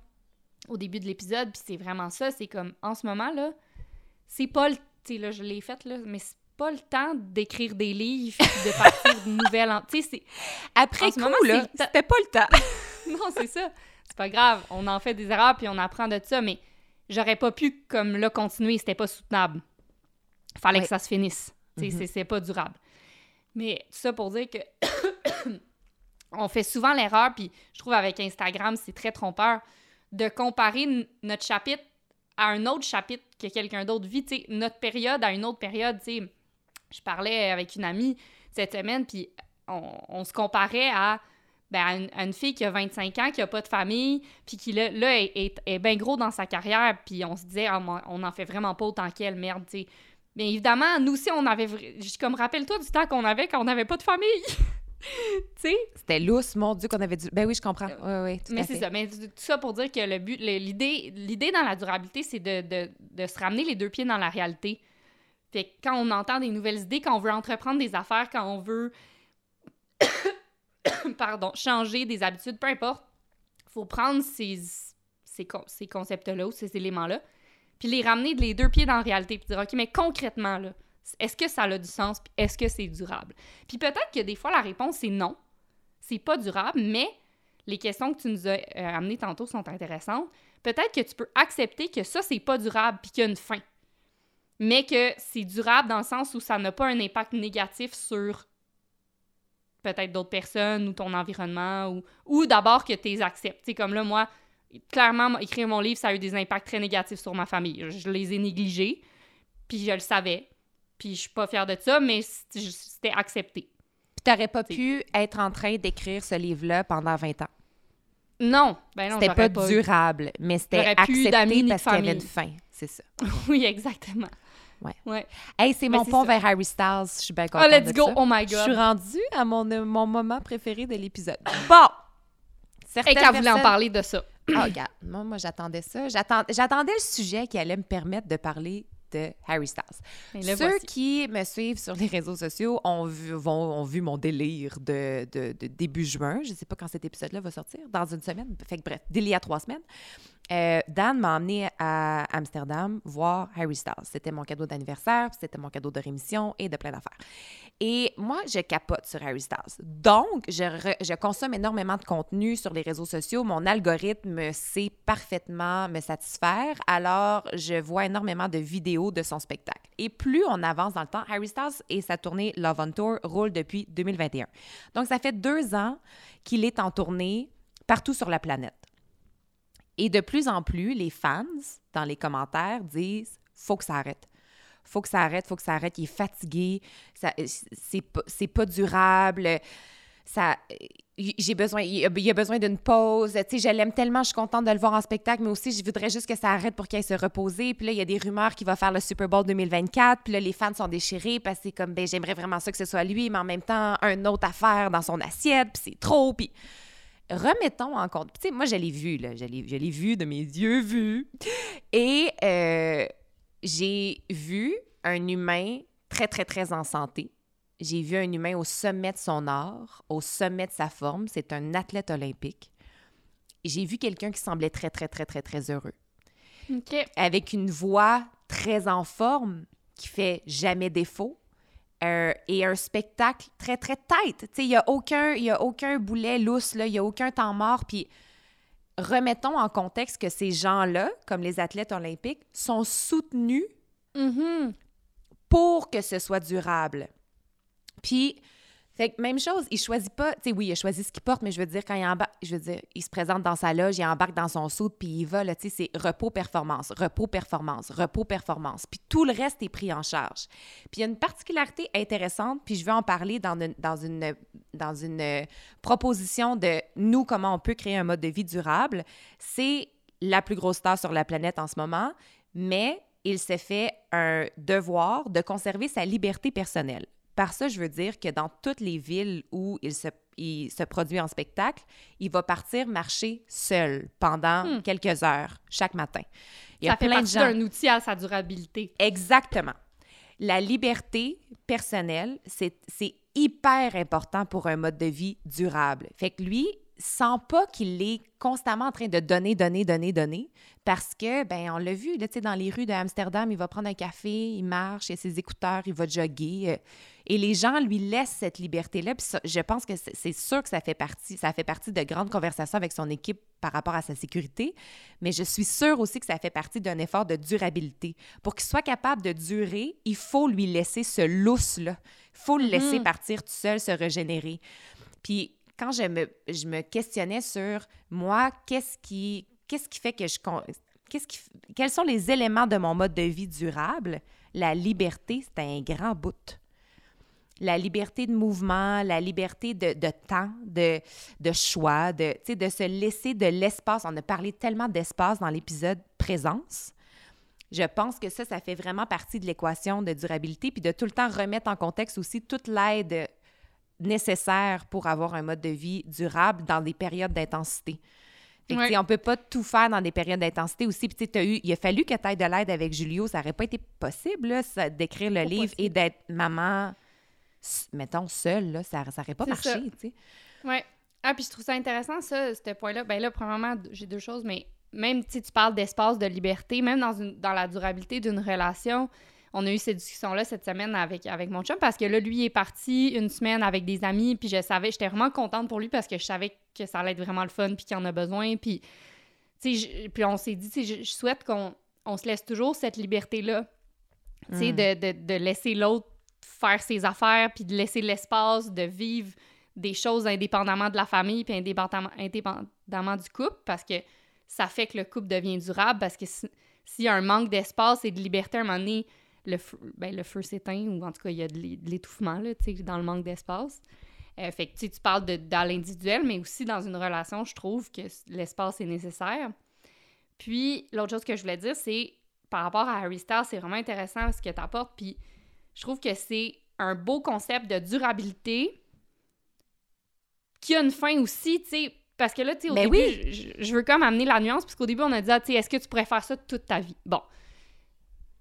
Speaker 1: au début de l'épisode, puis c'est vraiment ça, c'est comme, en ce moment, là, c'est pas le... Tu sais, là, je l'ai fait, là, mais c'est pas le temps d'écrire des livres, de partir de nouvelles... Tu sais, c'est...
Speaker 2: Après coup, là, c'était pas le temps.
Speaker 1: non, c'est ça. C'est pas grave, on en fait des erreurs, puis on apprend de ça, mais j'aurais pas pu, comme là, continuer, c'était pas soutenable. Fallait que ça se finisse. Mm-hmm. c'est pas durable. Mais tout ça pour dire que... on fait souvent l'erreur, puis je trouve avec Instagram, c'est très trompeur de comparer notre chapitre à un autre chapitre que quelqu'un d'autre vit, notre période à une autre période. sais. Je parlais avec une amie cette semaine, puis on, se comparait à, ben, une, fille qui a 25 ans, qui a pas de famille, puis qui là, est, bien gros dans sa carrière, puis on se disait, ah, on n'en fait vraiment pas autant qu'elle, merde, tu sais. Mais évidemment, nous aussi, on avait. Comme rappelle-toi du temps qu'on avait quand on n'avait pas de famille. sais?
Speaker 2: C'était lousse, mon Dieu, qu'on avait dû. Ben oui, je comprends.
Speaker 1: Euh,
Speaker 2: oui, oui,
Speaker 1: Mais c'est ça. Mais tout ça pour dire que le but, l'idée, l'idée dans la durabilité, c'est de, de, de, se ramener les deux pieds dans la réalité. Fait que quand on entend des nouvelles idées, quand on veut entreprendre des affaires, quand on veut. Pardon, changer des habitudes, peu importe, faut prendre ces, concepts-là ou ces éléments-là, puis les ramener les deux pieds dans la réalité, puis dire, OK, mais concrètement, là, est-ce que ça a du sens? Est-ce que c'est durable? Puis peut-être que des fois, la réponse est non. C'est pas durable, mais les questions que tu nous as euh, amenées tantôt sont intéressantes. Peut-être que tu peux accepter que ça, c'est pas durable puis qu'il y a une fin. Mais que c'est durable dans le sens où ça n'a pas un impact négatif sur peut-être d'autres personnes ou ton environnement ou, ou d'abord que tu les acceptes. comme là, moi, clairement, écrire mon livre, ça a eu des impacts très négatifs sur ma famille. Je les ai négligés, puis je le savais. Puis je suis pas fière de ça, mais c'était accepté.
Speaker 2: Puis t'aurais pas pu être en train d'écrire ce livre-là pendant 20 ans?
Speaker 1: Non, ben non,
Speaker 2: C'était pas, durable, mais c'était accepté parce qu'il y avait une fin, c'est ça.
Speaker 1: oui, exactement.
Speaker 2: Ouais.
Speaker 1: ouais.
Speaker 2: Hey, c'est mon pont vers Harry Styles. Je suis bien contente.
Speaker 1: Oh, let's go! Oh my God!
Speaker 2: Je suis rendue à mon, mon moment préféré de l'épisode. Bon!
Speaker 1: Certaines Et qu'elle voulait en parler de ça.
Speaker 2: oh, regarde, moi, moi j'attendais ça. J'attendais le sujet qui allait me permettre de parler de Harry Styles. Ceux qui me suivent sur les réseaux sociaux ont vu, vont, ont vu mon délire de, de, début juin. Je ne sais pas quand cet épisode-là va sortir, dans une semaine. Fait que bref, y a trois semaines. Euh, Dan m'a emmené à Amsterdam voir Harry Styles. C'était mon cadeau d'anniversaire, c'était mon cadeau de rémission et de plein d'affaires. Et moi, je capote sur Harry Styles. Donc, je, je, consomme énormément de contenu sur les réseaux sociaux. Mon algorithme sait parfaitement me satisfaire. Alors, je vois énormément de vidéos de son spectacle. Et plus on avance dans le temps, Harry Styles et sa tournée Love on Tour roulent depuis 2021. Donc, ça fait deux ans qu'il est en tournée partout sur la planète. Et de plus en plus, les fans, dans les commentaires, disent faut que ça arrête. Faut que ça arrête, faut que ça arrête. Il est fatigué, c'est pas, pas durable. Ça, j'ai besoin, il a, besoin d'une pause. Tu sais, je l'aime tellement, je suis contente de le voir en spectacle, mais aussi, je voudrais juste que ça arrête pour qu'il se reposer. Puis là, il y a des rumeurs qu'il va faire le Super Bowl 2024. Puis là, les fans sont déchirés parce que c'est comme, ben, j'aimerais vraiment ça que ce soit lui, mais en même temps, un autre affaire dans son assiette, puis c'est trop. Puis remettons en compte. Tu sais, moi, je l'ai vu, là. Je l'ai vu de mes yeux vus. Et euh, j'ai vu un humain très, très, très en santé. J'ai vu un humain au sommet de son art, au sommet de sa forme. C'est un athlète olympique. J'ai vu quelqu'un qui semblait très, très, très, très, très heureux. Avec une voix très en forme, qui fait jamais défaut. Euh, et un spectacle très, très tête. Il n'y a, aucun, y a aucun boulet lousse, il n'y a aucun temps mort. Puis remettons en contexte que ces gens-là, comme les athlètes olympiques, sont soutenus
Speaker 1: mm-hmm.
Speaker 2: pour que ce soit durable. Puis, Même chose, il choisit pas, tu sais, oui, il a choisi ce qu'il porte, mais je veux dire, quand il embarque, je veux dire, il se présente dans sa loge, il embarque dans son saut, puis il va, tu sais, c'est repos-performance, repos-performance, repos-performance. Puis tout le reste est pris en charge. Puis il y a une particularité intéressante, puis je veux en parler dans une, dans une, dans une proposition de nous, comment on peut créer un mode de vie durable. C'est la plus grosse star sur la planète en ce moment, mais il s'est fait un devoir de conserver sa liberté personnelle. Par ça, je veux dire que dans toutes les villes où il se, il se produit en spectacle, il va partir marcher seul pendant
Speaker 1: Hmm.
Speaker 2: quelques heures chaque matin. Il y a
Speaker 1: ça fait
Speaker 2: plein
Speaker 1: partie d'un outil à sa durabilité.
Speaker 2: Exactement. La liberté personnelle, c'est c'est hyper important pour un mode de vie durable. Fait que lui, sent pas qu'il est constamment en train de donner, donner, donner, donner, parce que, ben, on l'a vu, là, dans les rues de Amsterdam, il va prendre un café, il marche, il a ses écouteurs, il va jogger, euh, et les gens lui laissent cette liberté-là, puis ça, je pense que c'est sûr que ça fait partie, ça fait partie de grandes conversations avec son équipe par rapport à sa sécurité, mais je suis sûre aussi que ça fait partie d'un effort de durabilité. Pour qu'il soit capable de durer, il faut lui laisser ce lousse-là. Il faut le laisser
Speaker 1: Mhm.
Speaker 2: partir tout seul, se régénérer. Puis quand je me, je me questionnais sur moi, qu'est-ce qui, qu'est-ce qui fait que je. Qu'est-ce qui, quels sont les éléments de mon mode de vie durable? La liberté, c'est un grand bout. La liberté de mouvement, la liberté de, de temps, de, de choix, de, de se laisser de l'espace. On a parlé tellement d'espace dans l'épisode présence. Je pense que ça, ça fait vraiment partie de l'équation de durabilité, puis de tout le temps remettre en contexte aussi toute l'aide nécessaire pour avoir un mode de vie durable dans des périodes d'intensité. Fait que,
Speaker 1: Ouais.
Speaker 2: tu sais, on peut pas tout faire dans des périodes d'intensité aussi. Puis, eu, il a fallu que tu aies de l'aide avec Julio. Ça n'aurait pas été possible, là, ça, d'écrire le
Speaker 1: Pas
Speaker 2: livre
Speaker 1: possible.
Speaker 2: et d'être maman, mettons, seule. Là, ça n'aurait pas
Speaker 1: C'est
Speaker 2: marché.
Speaker 1: Ouais. Ah, puis je trouve ça intéressant, ça, ce point-là. Ben là, premièrement, j'ai deux choses, mais même si tu parles d'espace, de liberté, même dans, une, dans la durabilité d'une relation, on a eu cette discussion-là cette semaine avec, avec mon chum parce que là, lui il est parti une semaine avec des amis, puis je savais, j'étais vraiment contente pour lui parce que je savais que ça allait être vraiment le fun, puis qu'il en a besoin, puis, je- puis on s'est dit, tu sais, je, je souhaite qu'on on se laisse toujours cette liberté-là, tu sais,
Speaker 2: Mm.
Speaker 1: de, de, de laisser l'autre faire ses affaires, puis de laisser l'espace de vivre des choses indépendamment de la famille puis indépendamment, indépendamment du couple parce que ça fait que le couple devient durable parce que si- s'il y a un manque d'espace et de liberté à un moment donné, le feu, ben, le feu s'éteint ou en tout cas il y a de l'é- de l'étouffement dans le manque d'espace. Euh, fait que tu parles de, dans l'individuel, mais aussi dans une relation, je trouve que l'espace est nécessaire. Puis l'autre chose que je voulais dire, c'est par rapport à Harry Styles, c'est vraiment intéressant ce que tu apportes. Puis je trouve que c'est un beau concept de durabilité qui a une fin aussi, tu sais. Parce que là, tu sais, au
Speaker 2: Ben
Speaker 1: début,
Speaker 2: oui.
Speaker 1: je, je- je veux comme amener la nuance, puisqu'au début, on a dit, ah, tu sais, est-ce que tu pourrais faire ça toute ta vie? Bon.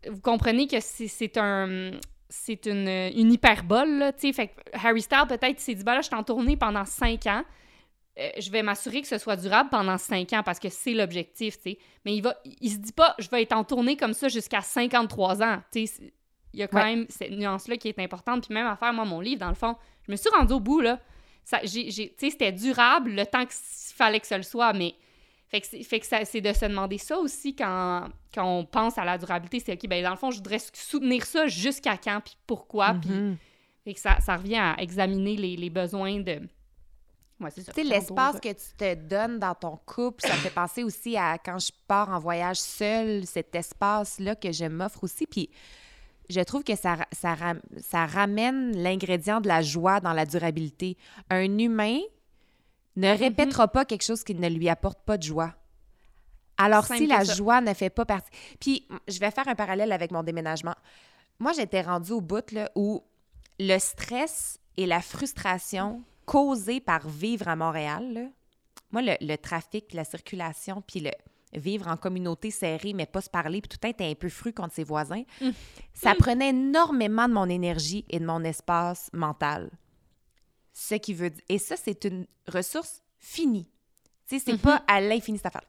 Speaker 1: Vous comprenez que c'est- un. C'est une, une hyperbole, là, tu sais. Fait que Harry Styles, peut-être, il s'est dit, ben là, je suis en tournée pendant cinq ans. Euh, je vais m'assurer que ce soit durable pendant cinq ans parce que c'est l'objectif, tu sais. Mais il va, il se dit pas, je vais être en tournée comme ça jusqu'à 53 ans, tu sais. Il y a quand
Speaker 2: Ouais.
Speaker 1: même cette nuance-là qui est importante. Puis même à faire, moi, mon livre, dans le fond, je me suis rendue au bout, là. Ça, j'ai, j'ai- tu sais, c'était durable le temps qu'il fallait que ce le soit, mais... Fait que, c'est, fait que ça, c'est de se demander ça aussi quand, quand on pense à la durabilité. C'est, OK, ben dans le fond, je voudrais soutenir ça jusqu'à quand, puis pourquoi, puis...
Speaker 2: Mhm.
Speaker 1: Fait que ça, ça revient à examiner les, les besoins de... Ouais, c'est ça.
Speaker 2: Tu sais, l'espace
Speaker 1: dose.
Speaker 2: que tu te donnes dans ton couple, ça me fait penser aussi à quand je pars en voyage seule, cet espace-là que je m'offre aussi. Puis je trouve que ça, ça, ça ramène l'ingrédient de la joie dans la durabilité. Un humain ne répétera pas quelque chose qui ne lui apporte pas de joie. Alors,
Speaker 1: Simple
Speaker 2: si la
Speaker 1: ça.
Speaker 2: joie ne fait pas partie... Puis, je vais faire un parallèle avec mon déménagement. Moi, j'étais rendue au bout là, où le stress et la frustration causée par vivre à Montréal, là, moi, le, le trafic, puis la circulation, puis le vivre en communauté serrée, mais pas se parler, puis tout le temps être un peu fru contre ses voisins,
Speaker 1: Mm.
Speaker 2: ça prenait énormément de mon énergie et de mon espace mental. Ce qui veut dire... Et ça, c'est une ressource finie. Tu sais, c'est
Speaker 1: Mhm.
Speaker 2: pas à l'infini, cette affaire.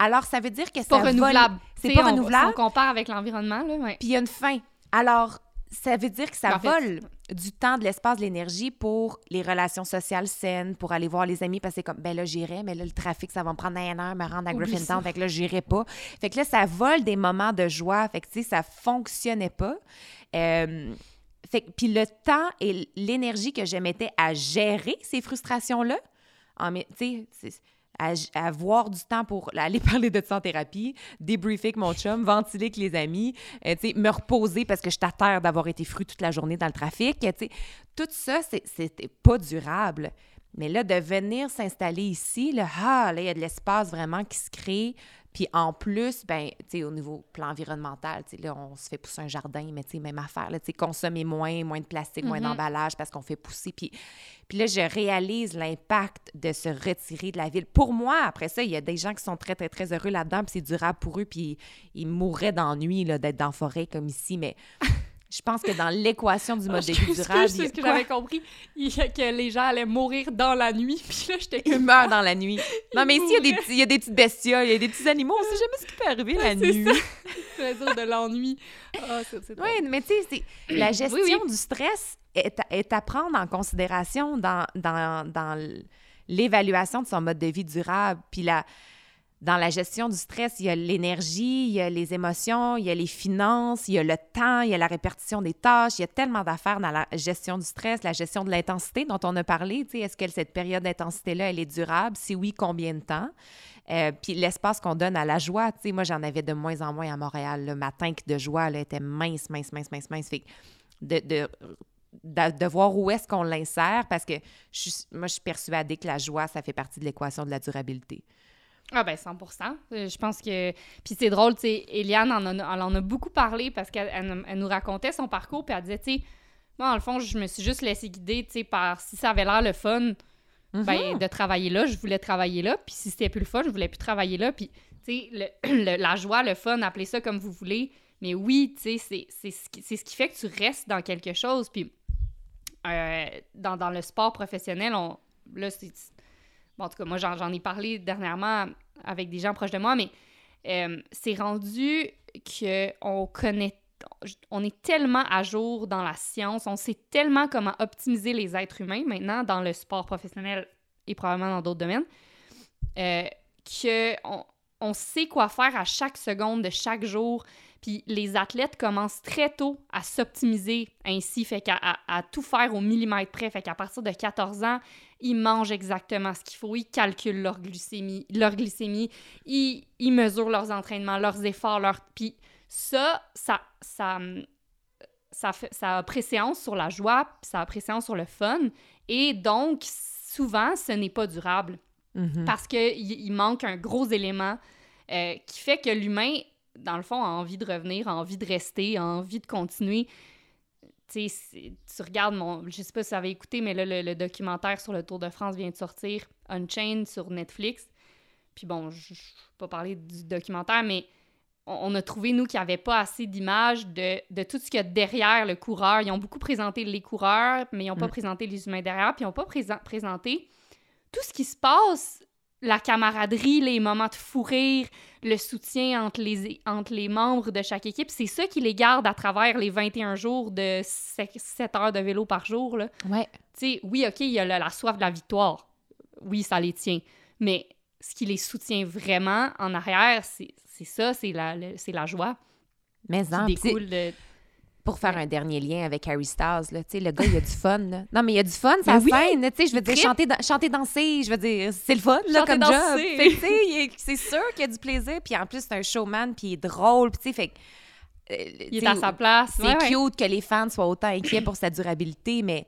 Speaker 2: Alors, ça veut dire que
Speaker 1: C'est pas renouvelable.
Speaker 2: C'est pas
Speaker 1: on-
Speaker 2: renouvelable.
Speaker 1: Si on compare avec l'environnement, là, ouais.
Speaker 2: Puis il y a une fin. Alors, ça veut dire que ça
Speaker 1: En fait,
Speaker 2: vole du temps, de l'espace, de l'énergie pour les relations sociales saines, pour aller voir les amis, parce que c'est comme, ben là, j'irai, mais là, le trafic, ça va me prendre une heure, me rendre à Griffintown, fait que là, j'irai pas. Fait que là, ça vole des moments de joie, fait que, tu sais, ça fonctionnait pas. Euh, fait, puis le temps et l'énergie que je mettais à gérer ces frustrations-là, à, avoir du temps pour aller parler de ça en thérapie, débriefer avec mon chum, ventiler avec les amis, euh, me reposer parce que je suis à terre d'avoir été fru toute la journée dans le trafic. Tout ça, c'était pas durable. Mais là, de venir s'installer ici, là, ah, là, il y a de l'espace vraiment qui se crée. Puis en plus, ben, tu sais, au niveau plan environnemental, tu sais, là, on se fait pousser un jardin, mais tu sais, même affaire, là, tu sais, consommer moins, moins de plastique, moins mm-hmm. d'emballage parce qu'on fait pousser. Puis, puis là, je réalise l'impact de se retirer de la ville. Pour moi, après ça, il y a des gens qui sont très, très, très heureux là-dedans, puis c'est durable pour eux, puis ils mourraient d'ennui, là, d'être dans la forêt comme ici, mais... Je pense que dans l'équation du mode de vie durable.
Speaker 1: C'est ce que j'avais compris, que les gens allaient mourir dans la nuit. Puis là, j'étais
Speaker 2: Ils meurent dans la nuit. Non, mais ici, il y, a des il y a des petites bestioles, il y a des petits animaux. On sait jamais ce qui peut arriver la nuit.
Speaker 1: C'est ça. de l'ennui.
Speaker 2: Ah, oui, mais tu sais, la gestion du stress est à, est à, prendre en considération dans, dans, dans l'évaluation de son mode de vie durable. Puis la dans la gestion du stress, il y a l'énergie, il y a les émotions, il y a les finances, il y a le temps, il y a la répartition des tâches. Il y a tellement d'affaires dans la gestion du stress, la gestion de l'intensité dont on a parlé. Est-ce que cette période d'intensité-là, elle est durable? Si oui, combien de temps? Euh, puis l'espace qu'on donne à la joie, moi, j'en avais de moins en moins à Montréal. Le Ma tank de joie là, était mince, mince, mince, mince, mince. Fait de, de, de, voir où est-ce qu'on l'insère parce que moi, je suis persuadée que la joie, ça fait partie de l'équation de la durabilité.
Speaker 1: Ah ben 100% euh, Je pense que... Puis c'est drôle, tu sais, Eliane en a, elle en a beaucoup parlé parce qu'elle elle, nous racontait son parcours, puis elle disait, tu sais, moi, dans le fond, je me suis juste laissée guider, tu sais, par si ça avait l'air le fun, ben, mm-hmm. de travailler là, je voulais travailler là, puis si c'était plus le fun, je voulais plus travailler là, puis, tu sais, la joie, le fun, appelez ça comme vous voulez, mais oui, tu sais, c'est ce, qui, ce qui fait que tu restes dans quelque chose, puis euh, dans, dans, le sport professionnel, on, là, c'est Bon, en tout cas, moi, j'en ai parlé dernièrement avec des gens proches de moi, mais euh, c'est rendu qu'on connaît, on est tellement à jour dans la science, on sait tellement comment optimiser les êtres humains maintenant dans le sport professionnel et probablement dans d'autres domaines, euh, qu'on on sait quoi faire à chaque seconde de chaque jour. Puis les athlètes commencent très tôt à s'optimiser ainsi, fait qu'à à, tout faire au millimètre près. Fait qu'à partir de 14 ans, ils mangent exactement ce qu'il faut, ils calculent leur glycémie, leur glycémie, ils, ils mesurent leurs entraînements, leurs efforts, leur... Puis ça, ça, ça, ça, fait, ça a préséance sur la joie, ça a préséance sur le fun. Et donc, souvent, ce n'est pas durable. Mm-hmm. Parce qu'il il manque un gros élément euh, qui fait que l'humain, dans le fond, a envie de revenir, a envie de rester, a envie de continuer tu tu regardes mon. Je sais pas si vous avez écouté, mais là, le, documentaire sur le Tour de France vient de sortir, Unchained, sur Netflix. Puis bon, je ne vais pas parler du documentaire, mais on, a trouvé, nous, qu'il n'y avait pas assez d'images de, de, tout ce qu'il y a derrière le coureur. Ils ont beaucoup présenté les coureurs, mais ils n'ont pas mm. présenté les humains derrière, puis ils n'ont pas présenté tout ce qui se passe la camaraderie, les moments de fou rire, le soutien entre les, entre les membres de chaque équipe, c'est ça qui les garde à travers les 21 jours de 7 heures de vélo par jour. Là.
Speaker 2: Ouais.
Speaker 1: Oui, OK, il y a la, soif de la victoire. Oui, ça les tient. Mais ce qui les soutient vraiment en arrière, c'est ça, c'est la, la joie.
Speaker 2: Mais
Speaker 1: qui découle de
Speaker 2: pour faire un dernier lien avec Harry Styles, là, le gars, il a du fun. Là. Non, mais il a du fun, ça oui, je veux dire, chanter, chanter, danser, je veux dire, c'est le fun, là, comme danser. job. c'est sûr qu'il a du plaisir, puis en plus, c'est un showman, puis il est drôle, puis fait
Speaker 1: euh, il est à sa place.
Speaker 2: C'est cute que les fans soient autant inquiets pour sa durabilité, mais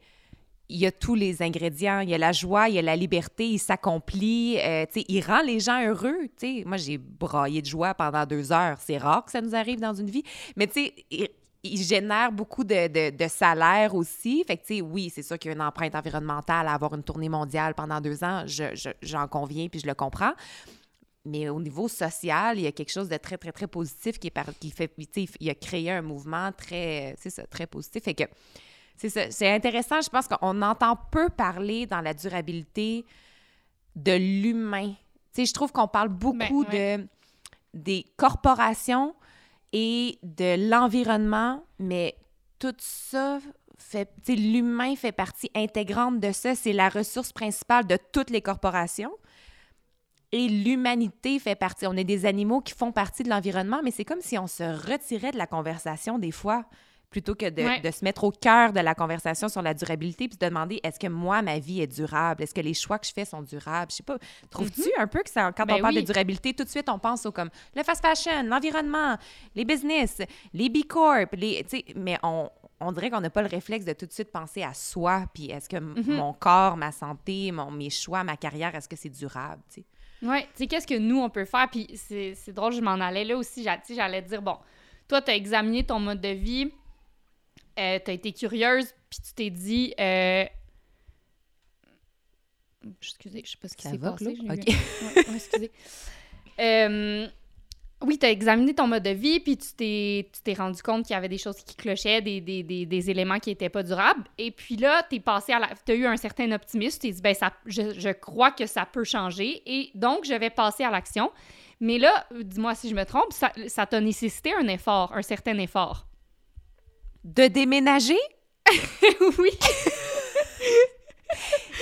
Speaker 2: il y a tous les ingrédients. Il y a la joie, il y a la liberté, il s'accomplit. Euh, il rend les gens heureux. sais, Moi, j'ai braillé de joie pendant deux heures. C'est rare que ça nous arrive dans une vie. Mais tu sais, il génère beaucoup de, de, salaire aussi. Fait que, tu sais, oui, c'est sûr qu'il y a une empreinte environnementale à avoir une tournée mondiale pendant deux ans. J'en conviens puis je le comprends. Mais au niveau social, il y a quelque chose de très, très, très positif qui, est par, qui fait. Il a créé un mouvement très, ça, très positif. Fait que c'est intéressant. Je pense qu'on entend peu parler dans la durabilité de l'humain. Je trouve qu'on parle beaucoup ben, de, des corporations et de l'environnement, mais tout ça fait, l'humain fait partie intégrante de ça. C'est la ressource principale de toutes les corporations. Et l'humanité fait partie. On est des animaux qui font partie de l'environnement, mais c'est comme si on se retirait de la conversation des fois. Plutôt que de,
Speaker 1: Ouais.
Speaker 2: de se mettre au cœur de la conversation sur la durabilité puis de demander est-ce que moi, ma vie est durable? Est-ce que les choix que je fais sont durables? Je sais pas. Trouves-tu un peu que ça, quand
Speaker 1: Ben
Speaker 2: on parle
Speaker 1: oui.
Speaker 2: de durabilité, tout de suite, on pense au comme le fast fashion, l'environnement, les business, les B Corp, les, mais on, on dirait qu'on n'a pas le réflexe de tout de suite penser à soi, puis est-ce que
Speaker 1: Mhm.
Speaker 2: mon corps, ma santé, mon, mes choix, ma carrière, est-ce que c'est durable?
Speaker 1: Ouais, tu sais, qu'est-ce que nous, on peut faire? Puis c'est c'est drôle, je m'en allais là aussi. J'allais dire, bon, toi, tu as examiné ton mode de vie, euh, tu as été curieuse, puis tu t'es dit. euh, Excusez, je sais pas ce qui s'est passé. J'ai eu-
Speaker 2: Ok.
Speaker 1: Ouais, ouais, excusez. Euh, oui, tu as examiné ton mode de vie, puis tu t'es tu t'es rendu compte qu'il y avait des choses qui clochaient, des, des, des, des éléments qui n'étaient pas durables. Et puis là, tu passé à la... as eu un certain optimisme. Tu t'es dit, ben, ça, je, je crois que ça peut changer. Et donc, je vais passer à l'action. Mais là, dis-moi si je me trompe, ça ça t'a nécessité un effort, un certain effort.
Speaker 2: De déménager?
Speaker 1: oui.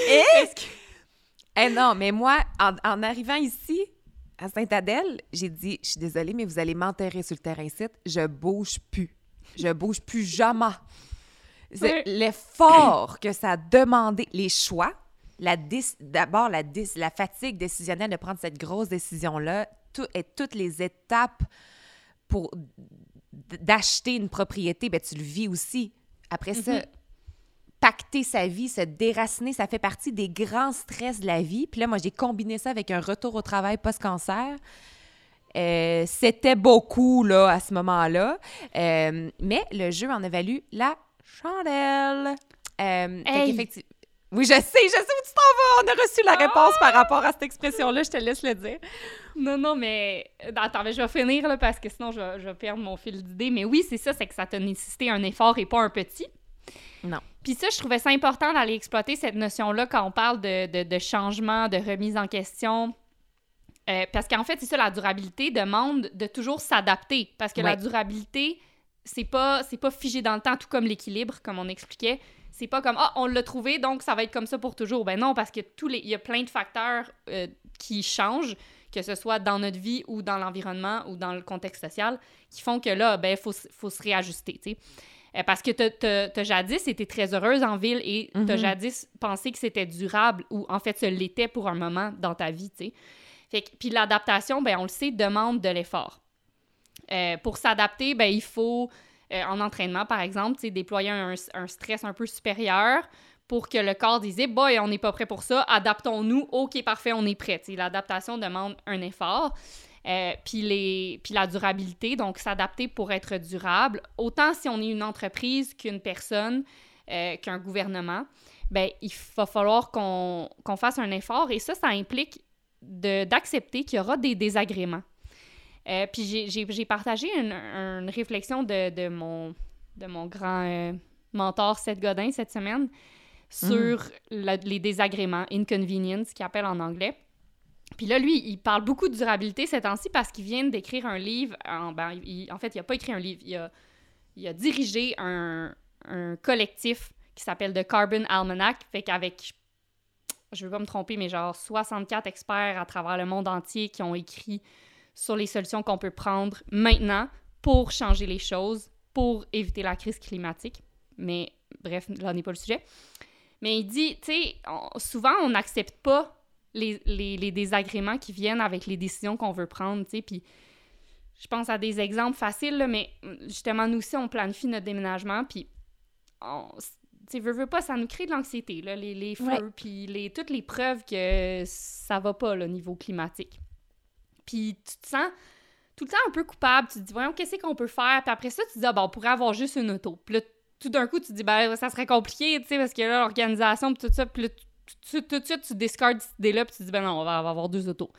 Speaker 2: Et... Eh non, mais moi, en, en arrivant ici, à Sainte-Adèle, j'ai dit, je suis désolée, mais vous allez m'enterrer sur le terrain site. Je bouge plus. Je bouge plus jamais. C'est
Speaker 1: Ouais.
Speaker 2: L'effort que ça a demandé, les choix, d'abord la, dis- la fatigue décisionnelle de prendre cette grosse décision-là, tout, et toutes les étapes pour d'acheter une propriété, ben, tu le vis aussi. Après ça,
Speaker 1: Mhm.
Speaker 2: pacter sa vie, se déraciner, ça fait partie des grands stress de la vie. Puis là, moi, j'ai combiné ça avec un retour au travail post-cancer. Euh, C'était beaucoup, là, à ce moment-là. Euh, mais le jeu en a valu la chandelle. Euh,
Speaker 1: Hey!
Speaker 2: Oui, je sais, je sais où tu t'en vas. On a reçu la réponse
Speaker 1: Ah!
Speaker 2: par rapport à cette expression-là. Je te laisse le dire.
Speaker 1: Non, non, mais attends, mais je vais finir là, parce que sinon je vais, je vais perdre mon fil d'idée. Mais oui, c'est ça, c'est que ça t'a nécessité un effort et pas un petit.
Speaker 2: Non.
Speaker 1: Puis ça, je trouvais ça important d'aller exploiter cette notion-là quand on parle de, de, de changement, de remise en question. Euh, parce qu'en fait, c'est ça, la durabilité demande de toujours s'adapter. Parce que la durabilité, c'est pas, c'est pas figé dans le temps, tout comme l'équilibre, comme on expliquait. C'est pas comme, ah, on l'a trouvé, donc ça va être comme ça pour toujours. Ben non, parce que tous les, il y a plein de facteurs euh, qui changent, que ce soit dans notre vie ou dans l'environnement ou dans le contexte social, qui font que là, ben, faut, s- faut se réajuster, tu sais. Euh, parce que t'as- jadis été très heureuse en ville et t'as
Speaker 2: Mhm.
Speaker 1: jadis pensé que c'était durable ou en fait, ça l'était pour un moment dans ta vie, tu sais. Fait que- puis l'adaptation, ben, on le sait, demande de l'effort. Euh, pour s'adapter, ben, il faut, euh, en entraînement par exemple, déployer un, un stress un peu supérieur pour que le corps dise « boy, on n'est pas prêt pour ça, adaptons-nous, ok, parfait, on est prêt ». L'adaptation demande un effort. Euh, puis, la durabilité, donc s'adapter pour être durable, autant si on est une entreprise qu'une personne, euh, qu'un gouvernement, ben il va falloir qu'on qu'on fasse un effort et ça, ça implique d'accepter qu'il y aura des désagréments. Euh, puis j'ai- partagé une, une réflexion de, de mon, de mon grand euh, mentor Seth Godin cette semaine sur la- les désagréments, inconvenience, qu'il appelle en anglais. Puis là, lui, il parle beaucoup de durabilité ces temps-ci parce qu'il vient d'écrire un livre. En, ben, il- en fait, il n'a pas écrit un livre. Il a, il a dirigé un, un collectif qui s'appelle The Carbon Almanac. Fait qu'avec, je ne veux pas me tromper, mais genre 64 experts à travers le monde entier qui ont écrit sur les solutions qu'on peut prendre maintenant pour changer les choses, pour éviter la crise climatique. Mais bref, là n'est pas le sujet. Mais il dit, tu sais, souvent on n'accepte pas les, les, les désagréments qui viennent avec les décisions qu'on veut prendre, tu sais, puis je pense à des exemples faciles, là, mais justement, nous aussi, on planifie notre déménagement, puis on, tu veux, veux pas, ça nous crée de l'anxiété, les, les feux, puis les, toutes les preuves que ça va pas, le niveau climatique. Puis tu te sens tout le temps un peu coupable, tu te dis, voyons, qu'est-ce qu'on peut faire? Puis après ça, tu te dis, ah, ben, on pourrait avoir juste une auto. Puis là, tout d'un coup, tu te dis, ben, ça serait compliqué, tu sais, parce que là, l'organisation, puis tout ça, puis là, tout, de suite, tu discardes cette idée-là, puis tu te dis, ben non, on va, avoir deux autos.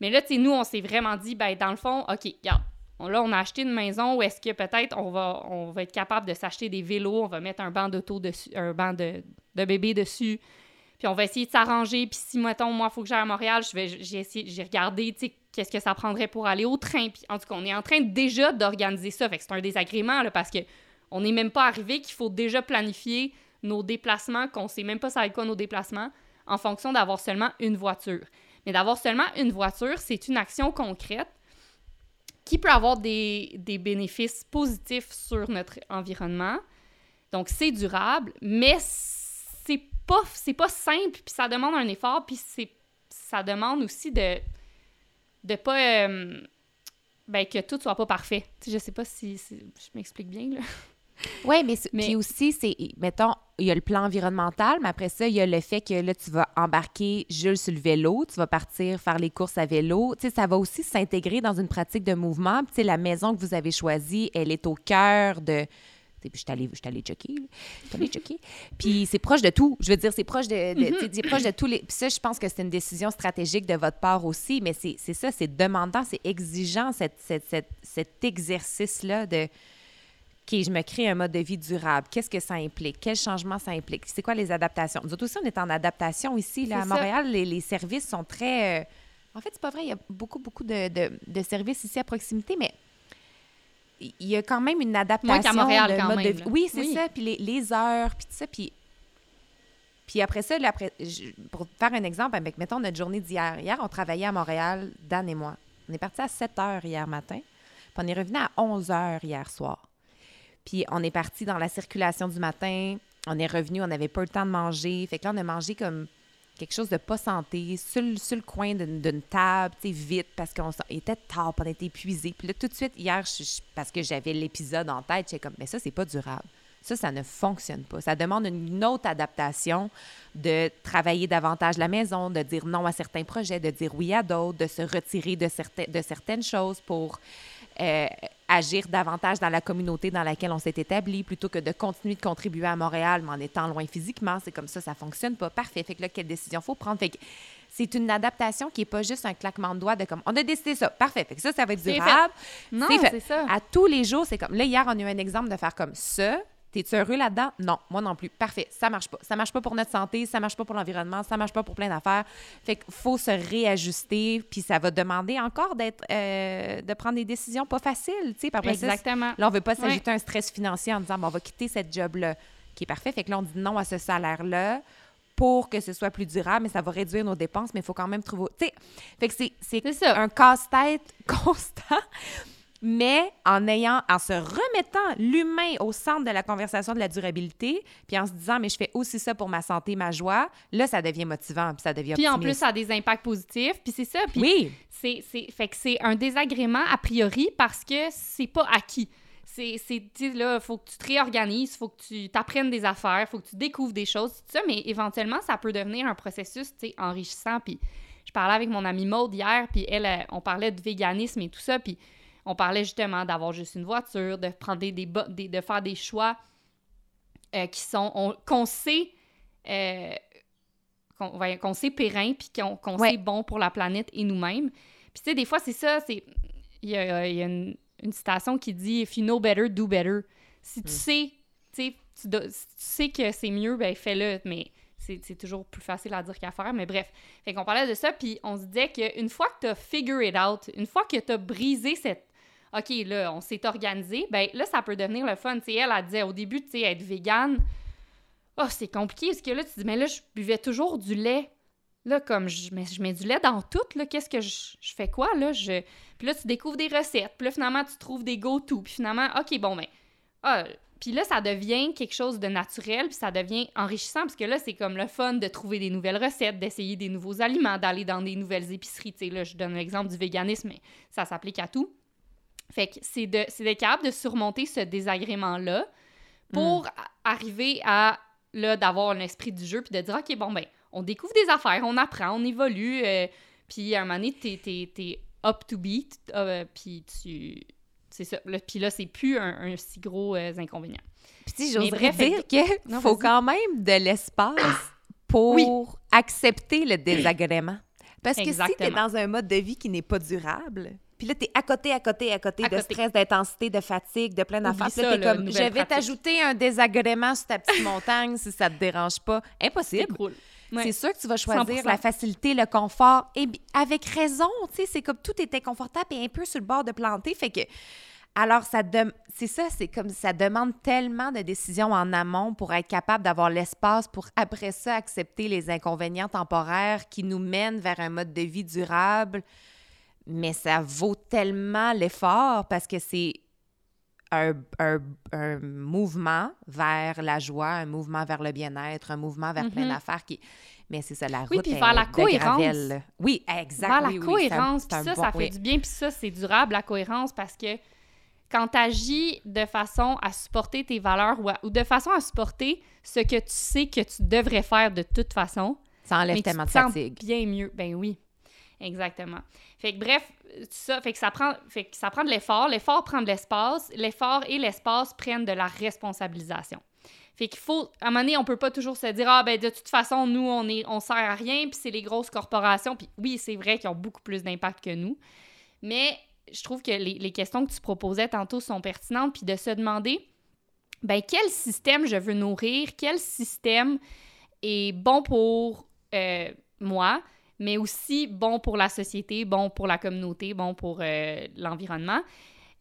Speaker 1: Mais là, tu sais, nous, on s'est vraiment dit, ben, dans le fond, OK, regarde, là, on a acheté une maison où est-ce que peut-être on va, on va être capable de s'acheter des vélos, on va mettre un banc d'auto dessus, un banc de, de bébé dessus, puis on va essayer de s'arranger, puis si, mettons, moi, il faut que j'aille à Montréal, j'ai regardé, tu sais, qu'est-ce que ça prendrait pour aller au train, puis en tout cas, on est en train déjà d'organiser ça, fait que c'est un désagrément, parce que on n'est même pas arrivé qu'il faut déjà planifier nos déplacements, qu'on sait même pas ça va quoi nos déplacements, en fonction d'avoir seulement une voiture. Mais d'avoir seulement une voiture, c'est une action concrète qui peut avoir des, des bénéfices positifs sur notre environnement. Donc, c'est durable, mais c'est pas, c'est pas simple, puis ça demande un effort, puis c'est, ça demande aussi de de pas... Euh, ben, que tout soit pas parfait. Tu sais, je sais pas si, je m'explique bien, là.
Speaker 2: Oui, mais, mais... Puis aussi, c'est, mettons, il y a le plan environnemental, mais après ça, il y a le fait que là, tu vas embarquer Jules sur le vélo, tu vas partir faire les courses à vélo. Tu sais, ça va aussi s'intégrer dans une pratique de mouvement. Tu sais, la maison que vous avez choisie, elle est au cœur de puis je suis allée, allée checker. Je allée checker. Puis c'est proche de tout. Je veux dire, c'est proche de, de proche de tous les. Puis ça, je pense que c'est une décision stratégique de votre part aussi, mais c'est ça, c'est demandant, c'est exigeant, cette, cette, cet exercice-là de. OK, je me crée un mode de vie durable. Qu'est-ce que ça implique? Quel changement ça implique? C'est quoi les adaptations? Nous autres aussi, on est en adaptation ici. Là, à Montréal, les, les, services sont très. Euh, en fait, c'est pas vrai, il y a beaucoup, beaucoup de, de, de services ici à proximité, mais il y a quand même une adaptation
Speaker 1: Montréal, de mode de
Speaker 2: vie. Oui, c'est ça. Puis les, heures, puis tout ça. Puis, puis après ça, après, pour faire un exemple avec, mettons, notre journée d'hier. Hier, on travaillait à Montréal, Dan et moi. On est parti à 7 heures hier matin. Puis on est revenu à 11 heures hier soir. Puis on est parti dans la circulation du matin. On est revenu, on n'avait pas le temps de manger. Fait que là, on a mangé comme quelque chose de pas santé, sur, le coin d'une table, tu sais, vite, parce qu'on était tard, on était épuisé. Puis là, tout de suite, hier, parce que j'avais l'épisode en tête, j'étais comme, mais ça, c'est pas durable. Ça, ça ne fonctionne pas. Ça demande une autre adaptation de travailler davantage la maison, de dire non à certains projets, de dire oui à d'autres, de se retirer de, de certaines choses pour euh, agir davantage dans la communauté dans laquelle on s'est établi plutôt que de continuer de contribuer à Montréal, mais en étant loin physiquement. C'est comme ça, ça fonctionne pas. Parfait. Fait que là, quelle décision faut prendre? Fait que c'est une adaptation qui n'est pas juste un claquement de doigts de comme on a décidé ça. Parfait. Fait que ça, ça va être durable.
Speaker 1: Non, c'est ça.
Speaker 2: À tous les jours, c'est comme là, hier, on a eu un exemple de faire comme ça. T'es-tu heureux là-dedans? Non, moi non plus. Parfait, ça marche pas. Ça marche pas pour notre santé, ça marche pas pour l'environnement, ça marche pas pour plein d'affaires. Fait qu'il faut se réajuster, puis ça va demander encore d'être, euh, de prendre des décisions pas faciles, tu sais.
Speaker 1: Exactement.
Speaker 2: là, on veut pas s'ajouter un stress financier en disant, bon, on va quitter cette job-là, qui est parfait. Fait que là, on dit non à ce salaire-là pour que ce soit plus durable, mais ça va réduire nos dépenses, mais il faut quand même trouver... Tu sais, fait que c'est, c'est un casse-tête constant mais en ayant, en se remettant l'humain au centre de la conversation de la durabilité, puis en se disant, mais je fais aussi ça pour ma santé, ma joie, là, ça devient motivant, puis ça devient
Speaker 1: Puis en plus, ça a des impacts positifs, puis c'est ça. Puis
Speaker 2: oui.
Speaker 1: C'est, fait que c'est un désagrément a priori parce que c'est pas acquis. C'est, là, faut que tu te réorganises, faut que tu t'apprennes des affaires, faut que tu découvres des choses, tout ça, mais éventuellement, ça peut devenir un processus, tu sais, enrichissant. Puis je parlais avec mon amie Maude hier, puis elle, euh, on parlait de véganisme et tout ça, puis on parlait justement d'avoir juste une voiture, de prendre des, de faire des choix euh, qui sont qu'on sait euh, qu'on sait périn puis qu'on sait bon pour la planète et nous-mêmes. Puis tu sais des fois c'est ça, c'est il y a, une, citation qui dit if you know better do better. Si tu mm. sais, tu sais que c'est mieux ben fais-le mais c'est toujours plus facile à dire qu'à faire, mais bref. Fait qu'on parlait de ça, puis on se disait qu'une fois que tu as figure it out, une fois que tu as brisé cette, OK, là, on s'est organisé, ben là, ça peut devenir le fun. elle, disait au début, tu sais, être végane, oh, c'est compliqué, parce que là, tu dis, mais là, je buvais toujours du lait. Là, comme je mets, je mets du lait dans tout, là, qu'est-ce que je, fais quoi, là? Je... Puis là, tu découvres des recettes, puis là, finalement, tu trouves des go-to, puis finalement, OK, bon, ben, ah, puis là, ça devient quelque chose de naturel, puis ça devient enrichissant, parce que là, c'est comme le fun de trouver des nouvelles recettes, d'essayer des nouveaux aliments, d'aller dans des nouvelles épiceries. Tu sais, là, je donne l'exemple du véganisme, mais ça s'applique à tout. Fait que c'est d'être capable de surmonter ce désagrément-là pour hmm. arriver à, là, d'avoir un esprit du jeu puis de dire, OK, bon, ben, on découvre des affaires, on apprend, on évolue, euh, puis à un moment donné, t'es, es, up to beat, euh, puis tu... C'est ça. Puis là, c'est plus un, si gros euh, inconvénient.
Speaker 2: Puis j'oserais dire qu'il faut quand même de l'espace pour accepter le désagrément. Parce que si tu es dans un mode de vie qui n'est pas durable, puis là, tu es à côté, à côté, à côté de stress, d'intensité, de fatigue, de plein d'affaires. Là, t'es comme, je vais t'ajouter un désagrément sur ta petite montagne si ça te dérange pas. Impossible. C'est sûr que tu vas choisir la facilité, le confort, et avec raison, tu sais, c'est comme tout était confortable et un peu sur le bord de planter, fait que... Alors, ça c'est ça, c'est comme ça demande tellement de décisions en amont pour être capable d'avoir l'espace pour après ça accepter les inconvénients temporaires qui nous mènent vers un mode de vie durable, mais ça vaut tellement l'effort parce que c'est un, un, un, mouvement vers la joie, un mouvement vers le bien-être, un mouvement vers plein
Speaker 1: Mhm.
Speaker 2: d'affaires qui... Mais c'est ça, la route
Speaker 1: Oui, puis vers la cohérence.
Speaker 2: Oui, exact.
Speaker 1: Vers la
Speaker 2: oui,
Speaker 1: cohérence,
Speaker 2: un
Speaker 1: ça,
Speaker 2: bon-
Speaker 1: ça fait
Speaker 2: oui.
Speaker 1: du bien, puis ça, c'est durable, la cohérence, parce que quand tu agis de façon à supporter tes valeurs ou, à- ou de façon à supporter ce que tu sais que tu devrais faire de toute façon,
Speaker 2: Ça enlève
Speaker 1: mais tu
Speaker 2: tellement
Speaker 1: te
Speaker 2: de fatigue.
Speaker 1: bien mieux. Ben oui, exactement. Fait que bref, tout ça, fait que ça prend, fait que ça prend de l'effort. L'effort prend de l'espace. L'effort et l'espace prennent de la responsabilisation. Fait qu'il faut, à un moment donné, on peut pas toujours se dire ah ben de toute façon nous on est, on sert à rien puis c'est les grosses corporations puis oui c'est vrai qu'ils ont beaucoup plus d'impact que nous, mais je trouve que les, les questions que tu proposais tantôt sont pertinentes puis de se demander ben quel système je veux nourrir, quel système est bon pour euh, moi, mais aussi bon pour la société, bon pour la communauté, bon pour euh, l'environnement.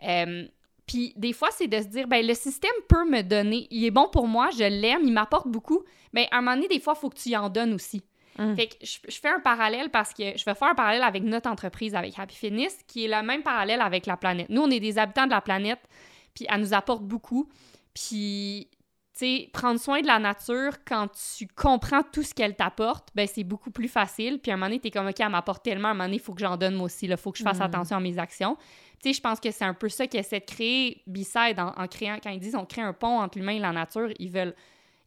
Speaker 1: Euh, puis des fois, c'est de se dire, ben le système peut me donner, il est bon pour moi, je l'aime, il m'apporte beaucoup, mais à un moment donné, des fois, il faut que tu y en donnes aussi.
Speaker 2: Mm.
Speaker 1: Fait que je, je fais un parallèle parce que je vais faire un parallèle avec notre entreprise, avec Happy Fitness, qui est le même parallèle avec la planète. Nous, on est des habitants de la planète, puis elle nous apporte beaucoup. Puis, sais, prendre soin de la nature, quand tu comprends tout ce qu'elle t'apporte, ben c'est beaucoup plus facile. Puis à un moment donné, t'es comme, OK, elle m'apporte tellement, à un moment donné, il faut que j'en donne moi aussi, il faut que je fasse
Speaker 2: Mm.
Speaker 1: attention à mes actions. Tu sais, je pense que c'est un peu ça qu'ils essaient de créer, B-Side, en, en créant, quand ils disent on crée un pont entre l'humain et la nature, ils veulent,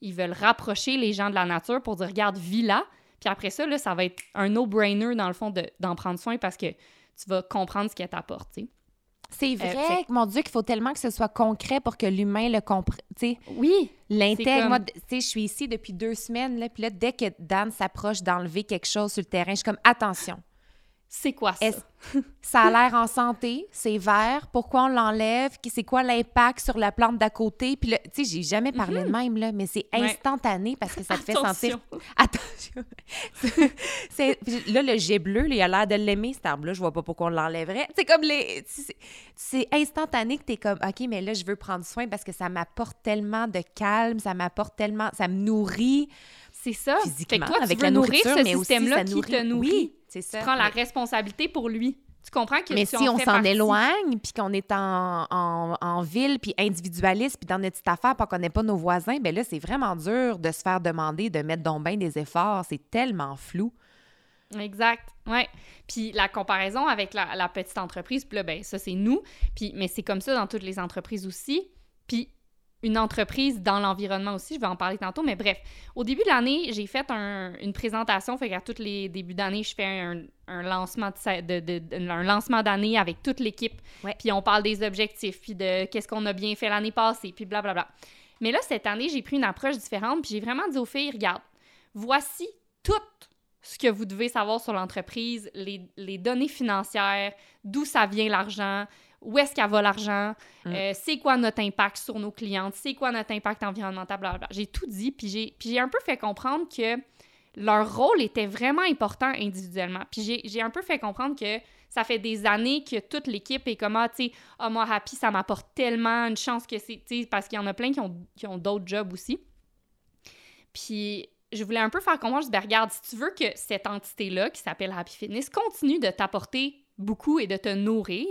Speaker 1: ils veulent rapprocher les gens de la nature pour dire, regarde, vis là. Puis après ça, là, ça va être un no-brainer, dans le fond, de- d'en prendre soin parce que tu vas comprendre ce qu'elle t'apporte, tu sais.
Speaker 2: C'est vrai,
Speaker 1: fait-
Speaker 2: mon Dieu, qu'il faut tellement que ce soit concret pour que l'humain le comprenne.
Speaker 1: Oui,
Speaker 2: l'intègre.
Speaker 1: comme-
Speaker 2: Moi, d- tu sais, je suis ici depuis deux semaines, là, puis là, dès que Dan s'approche d'enlever quelque chose sur le terrain, je suis comme, attention,
Speaker 1: c'est quoi ça?
Speaker 2: Ça a l'air en santé, c'est vert, pourquoi on l'enlève, c'est quoi l'impact sur la plante d'à côté? Puis là, tu sais, j'ai jamais parlé de même, là, mais c'est
Speaker 1: Ouais.
Speaker 2: instantané parce que ça te fait sentir
Speaker 1: Attention.
Speaker 2: Là, le jet bleu, là, il a l'air de l'aimer, cet arbre-là. Je vois pas pourquoi on l'enlèverait. C'est comme les. C'est, instantané que t'es comme, OK, mais là, je veux prendre soin parce que ça m'apporte tellement de calme, ça m'apporte tellement. Ça me nourrit
Speaker 1: C'est ça.
Speaker 2: physiquement
Speaker 1: fait que toi,
Speaker 2: avec
Speaker 1: tu veux
Speaker 2: la
Speaker 1: nourrir ce système-là qui
Speaker 2: nourrit.
Speaker 1: te nourrit.
Speaker 2: Oui, c'est ça.
Speaker 1: Tu prends la responsabilité pour lui. Tu comprends que
Speaker 2: Mais si on s'en éloigne, puis qu'on est en, en, en ville, puis individualiste, puis dans notre petite affaire, puis qu'on connaît pas nos voisins, ben là, c'est vraiment dur de se faire demander de mettre donc bien des efforts. C'est tellement flou.
Speaker 1: Exact. Ouais. Puis la comparaison avec la, la petite entreprise, puis là, ben ça, c'est nous. Puis, mais c'est comme ça dans toutes les entreprises aussi. Puis une entreprise dans l'environnement aussi, je vais en parler tantôt, mais bref. Au début de l'année, j'ai fait un- une présentation, fait qu'à tous les débuts d'année, je fais un, un lancement de, un lancement d'année avec toute l'équipe.
Speaker 2: Ouais.
Speaker 1: Puis on parle des objectifs, puis de qu'est-ce qu'on a bien fait l'année passée, puis blablabla. Mais là, cette année, j'ai pris une approche différente, puis j'ai vraiment dit aux filles, regarde, voici tout ce que vous devez savoir sur l'entreprise, les, les données financières, d'où ça vient l'argent, où est-ce qu'elle va l'argent,
Speaker 2: Mm.
Speaker 1: euh, c'est quoi notre impact sur nos clientes, c'est quoi notre impact environnemental, blablabla. J'ai tout dit, puis j'ai, puis j'ai un peu fait comprendre que leur rôle était vraiment important individuellement. Puis j'ai, j'ai un peu fait comprendre que ça fait des années que toute l'équipe est comme, ah, tu sais, ah, moi, Happy, ça m'apporte tellement une chance que c'est, tu sais, parce qu'il y en a plein qui ont, qui ont d'autres jobs aussi. Puis je voulais un peu faire comprendre, je dis, ben, regarde, si tu veux que cette entité-là, qui s'appelle Happy Fitness, continue de t'apporter beaucoup et de te nourrir,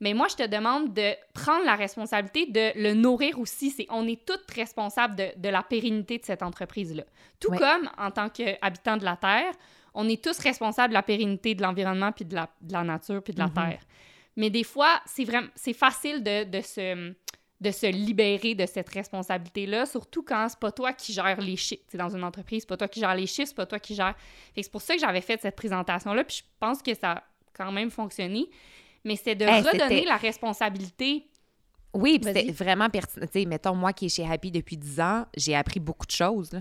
Speaker 1: mais moi, je te demande de prendre la responsabilité de le nourrir aussi. C'est, on est toutes responsables de, de la pérennité de cette entreprise-là. Tout
Speaker 2: Ouais.
Speaker 1: comme, en tant qu'habitants de la Terre, on est tous responsables de la pérennité de l'environnement, puis de la, de la nature, puis de la
Speaker 2: Mhm.
Speaker 1: Terre. Mais des fois, c'est vraiment, c'est facile de, de se de se libérer de cette responsabilité-là, surtout quand c'est pas toi qui gères les chiffres. C'est dans une entreprise, c'est pas toi qui gères les chiffres, c'est pas toi qui que c'est pour ça que j'avais fait cette présentation-là, puis je pense que ça quand même fonctionné. Mais c'est de
Speaker 2: Hey,
Speaker 1: redonner la responsabilité.
Speaker 2: Oui, c'était vraiment pertinent. Tu sais, mettons, moi qui est chez Happy depuis 10 ans, j'ai appris beaucoup de choses là,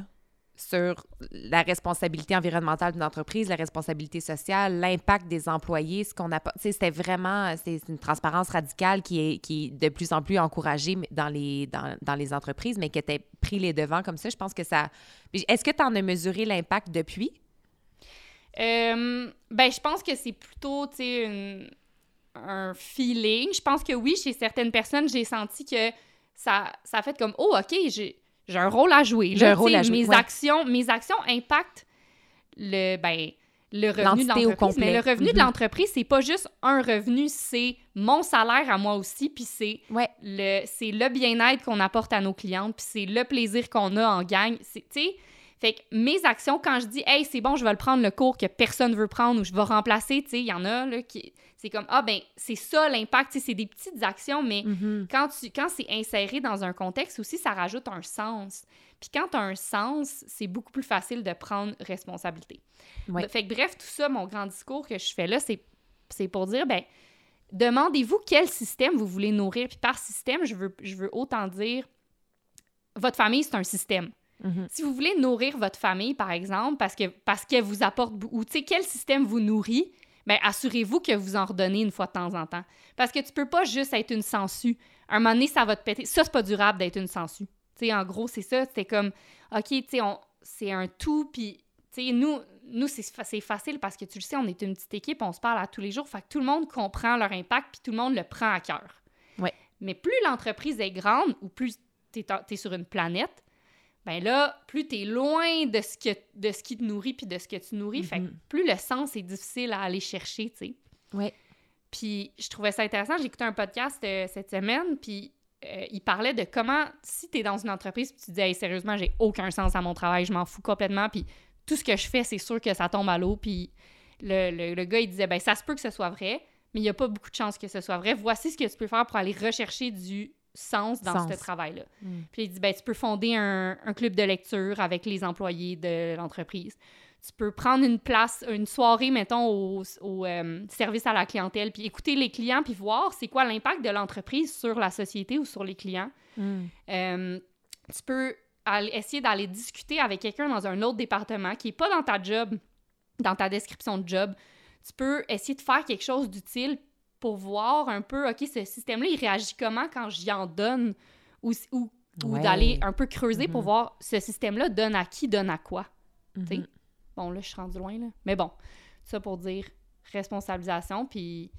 Speaker 2: sur la responsabilité environnementale d'une entreprise, la responsabilité sociale, l'impact des employés, ce qu'on a pas. Tu sais, c'était vraiment c'est une transparence radicale qui est, qui est de plus en plus encouragée dans les, dans, dans les entreprises, mais qui était pris les devants comme ça. Je pense que ça. Est-ce que tu en as mesuré l'impact depuis?
Speaker 1: Euh, ben, je pense que c'est plutôt, tu sais, une- un feeling. Je pense que oui, chez certaines personnes, j'ai senti que ça, ça a fait comme, oh, OK, j'ai un rôle à jouer.
Speaker 2: J'ai un rôle à jouer,
Speaker 1: Mes,
Speaker 2: ouais.
Speaker 1: actions, mes actions impactent le, ben, le revenu de l'entreprise. Mais le revenu de
Speaker 2: Mhm.
Speaker 1: l'entreprise, c'est pas juste un revenu, c'est mon salaire à moi aussi, puis c'est
Speaker 2: Ouais.
Speaker 1: le, le bien-être qu'on apporte à nos clientes, puis c'est le plaisir qu'on a en gang. C'est- Tu sais, fait que mes actions, quand je dis, hey, c'est bon, je vais le prendre le cours que personne veut prendre ou je vais remplacer, tu sais, il y en a, là, qui. C'est comme, ah, ben, c'est ça l'impact, tu sais, c'est des petites actions, mais
Speaker 2: Mhm.
Speaker 1: quand, tu, quand c'est inséré dans un contexte aussi, ça rajoute un sens. Puis quand tu as un sens, c'est beaucoup plus facile de prendre responsabilité.
Speaker 2: Ouais.
Speaker 1: Fait que bref, tout ça, mon grand discours que je fais là, c'est, c'est pour dire, ben, demandez-vous quel système vous voulez nourrir. Puis par système, je veux, je veux autant dire, votre famille, c'est un système.
Speaker 2: Mhm.
Speaker 1: Si vous voulez nourrir votre famille, par exemple, parce que parce qu'elle vous apporte ou tu sais quel système vous nourrit, bien, assurez-vous que vous en redonnez une fois de temps en temps. Parce que tu peux pas juste être une sangsue. Un moment donné, ça va te péter. Ça, c'est pas durable d'être une sangsue. Tu sais, en gros, c'est ça. C'est comme, OK, tu sais, c'est un tout, puis, tu sais, nous, nous c'est facile parce que tu le sais, on est une petite équipe, on se parle à tous les jours. Fait que tout le monde comprend leur impact, puis tout le monde le prend à cœur.
Speaker 2: Ouais.
Speaker 1: Mais plus l'entreprise est grande ou plus tu es, sur une planète, ben là, plus tu es loin de ce, que, de ce qui te nourrit puis de ce que tu nourris. Fait que
Speaker 2: Mhm.
Speaker 1: plus le sens est difficile à aller chercher, tu sais.
Speaker 2: Ouais.
Speaker 1: Puis je trouvais ça intéressant. J'ai écouté un podcast euh, cette semaine, puis euh, il parlait de comment, si tu es dans une entreprise, puis tu dis, hey, sérieusement, j'ai aucun sens à mon travail, je m'en fous complètement, puis tout ce que je fais, c'est sûr que ça tombe à l'eau. Puis le, le- le gars, il disait, ben ça se peut que ce soit vrai, mais il n'y a pas beaucoup de chances que ce soit vrai. Voici ce que tu peux faire pour aller rechercher du sens dans
Speaker 2: Sens.
Speaker 1: ce travail-là.
Speaker 2: Mm.
Speaker 1: Puis il dit, ben, tu peux fonder un, un club de lecture avec les employés de l'entreprise. Tu peux prendre une place, une soirée, mettons, au, au, euh, service à la clientèle, puis écouter les clients, puis voir c'est quoi l'impact de l'entreprise sur la société ou sur les clients.
Speaker 2: Mm.
Speaker 1: Euh, tu peux aller- essayer d'aller discuter avec quelqu'un dans un autre département qui n'est pas dans ta job, dans ta description de job. Tu peux essayer de faire quelque chose d'utile pour voir un peu, OK, ce système-là, il réagit comment quand j'y en donne ou, ou, ou
Speaker 2: Ouais.
Speaker 1: d'aller un peu creuser pour
Speaker 2: Mhm.
Speaker 1: voir ce système-là donne à qui, donne à quoi.
Speaker 2: Mhm.
Speaker 1: Bon, là, je suis rendue loin, là. Mais bon, ça pour dire responsabilisation, puis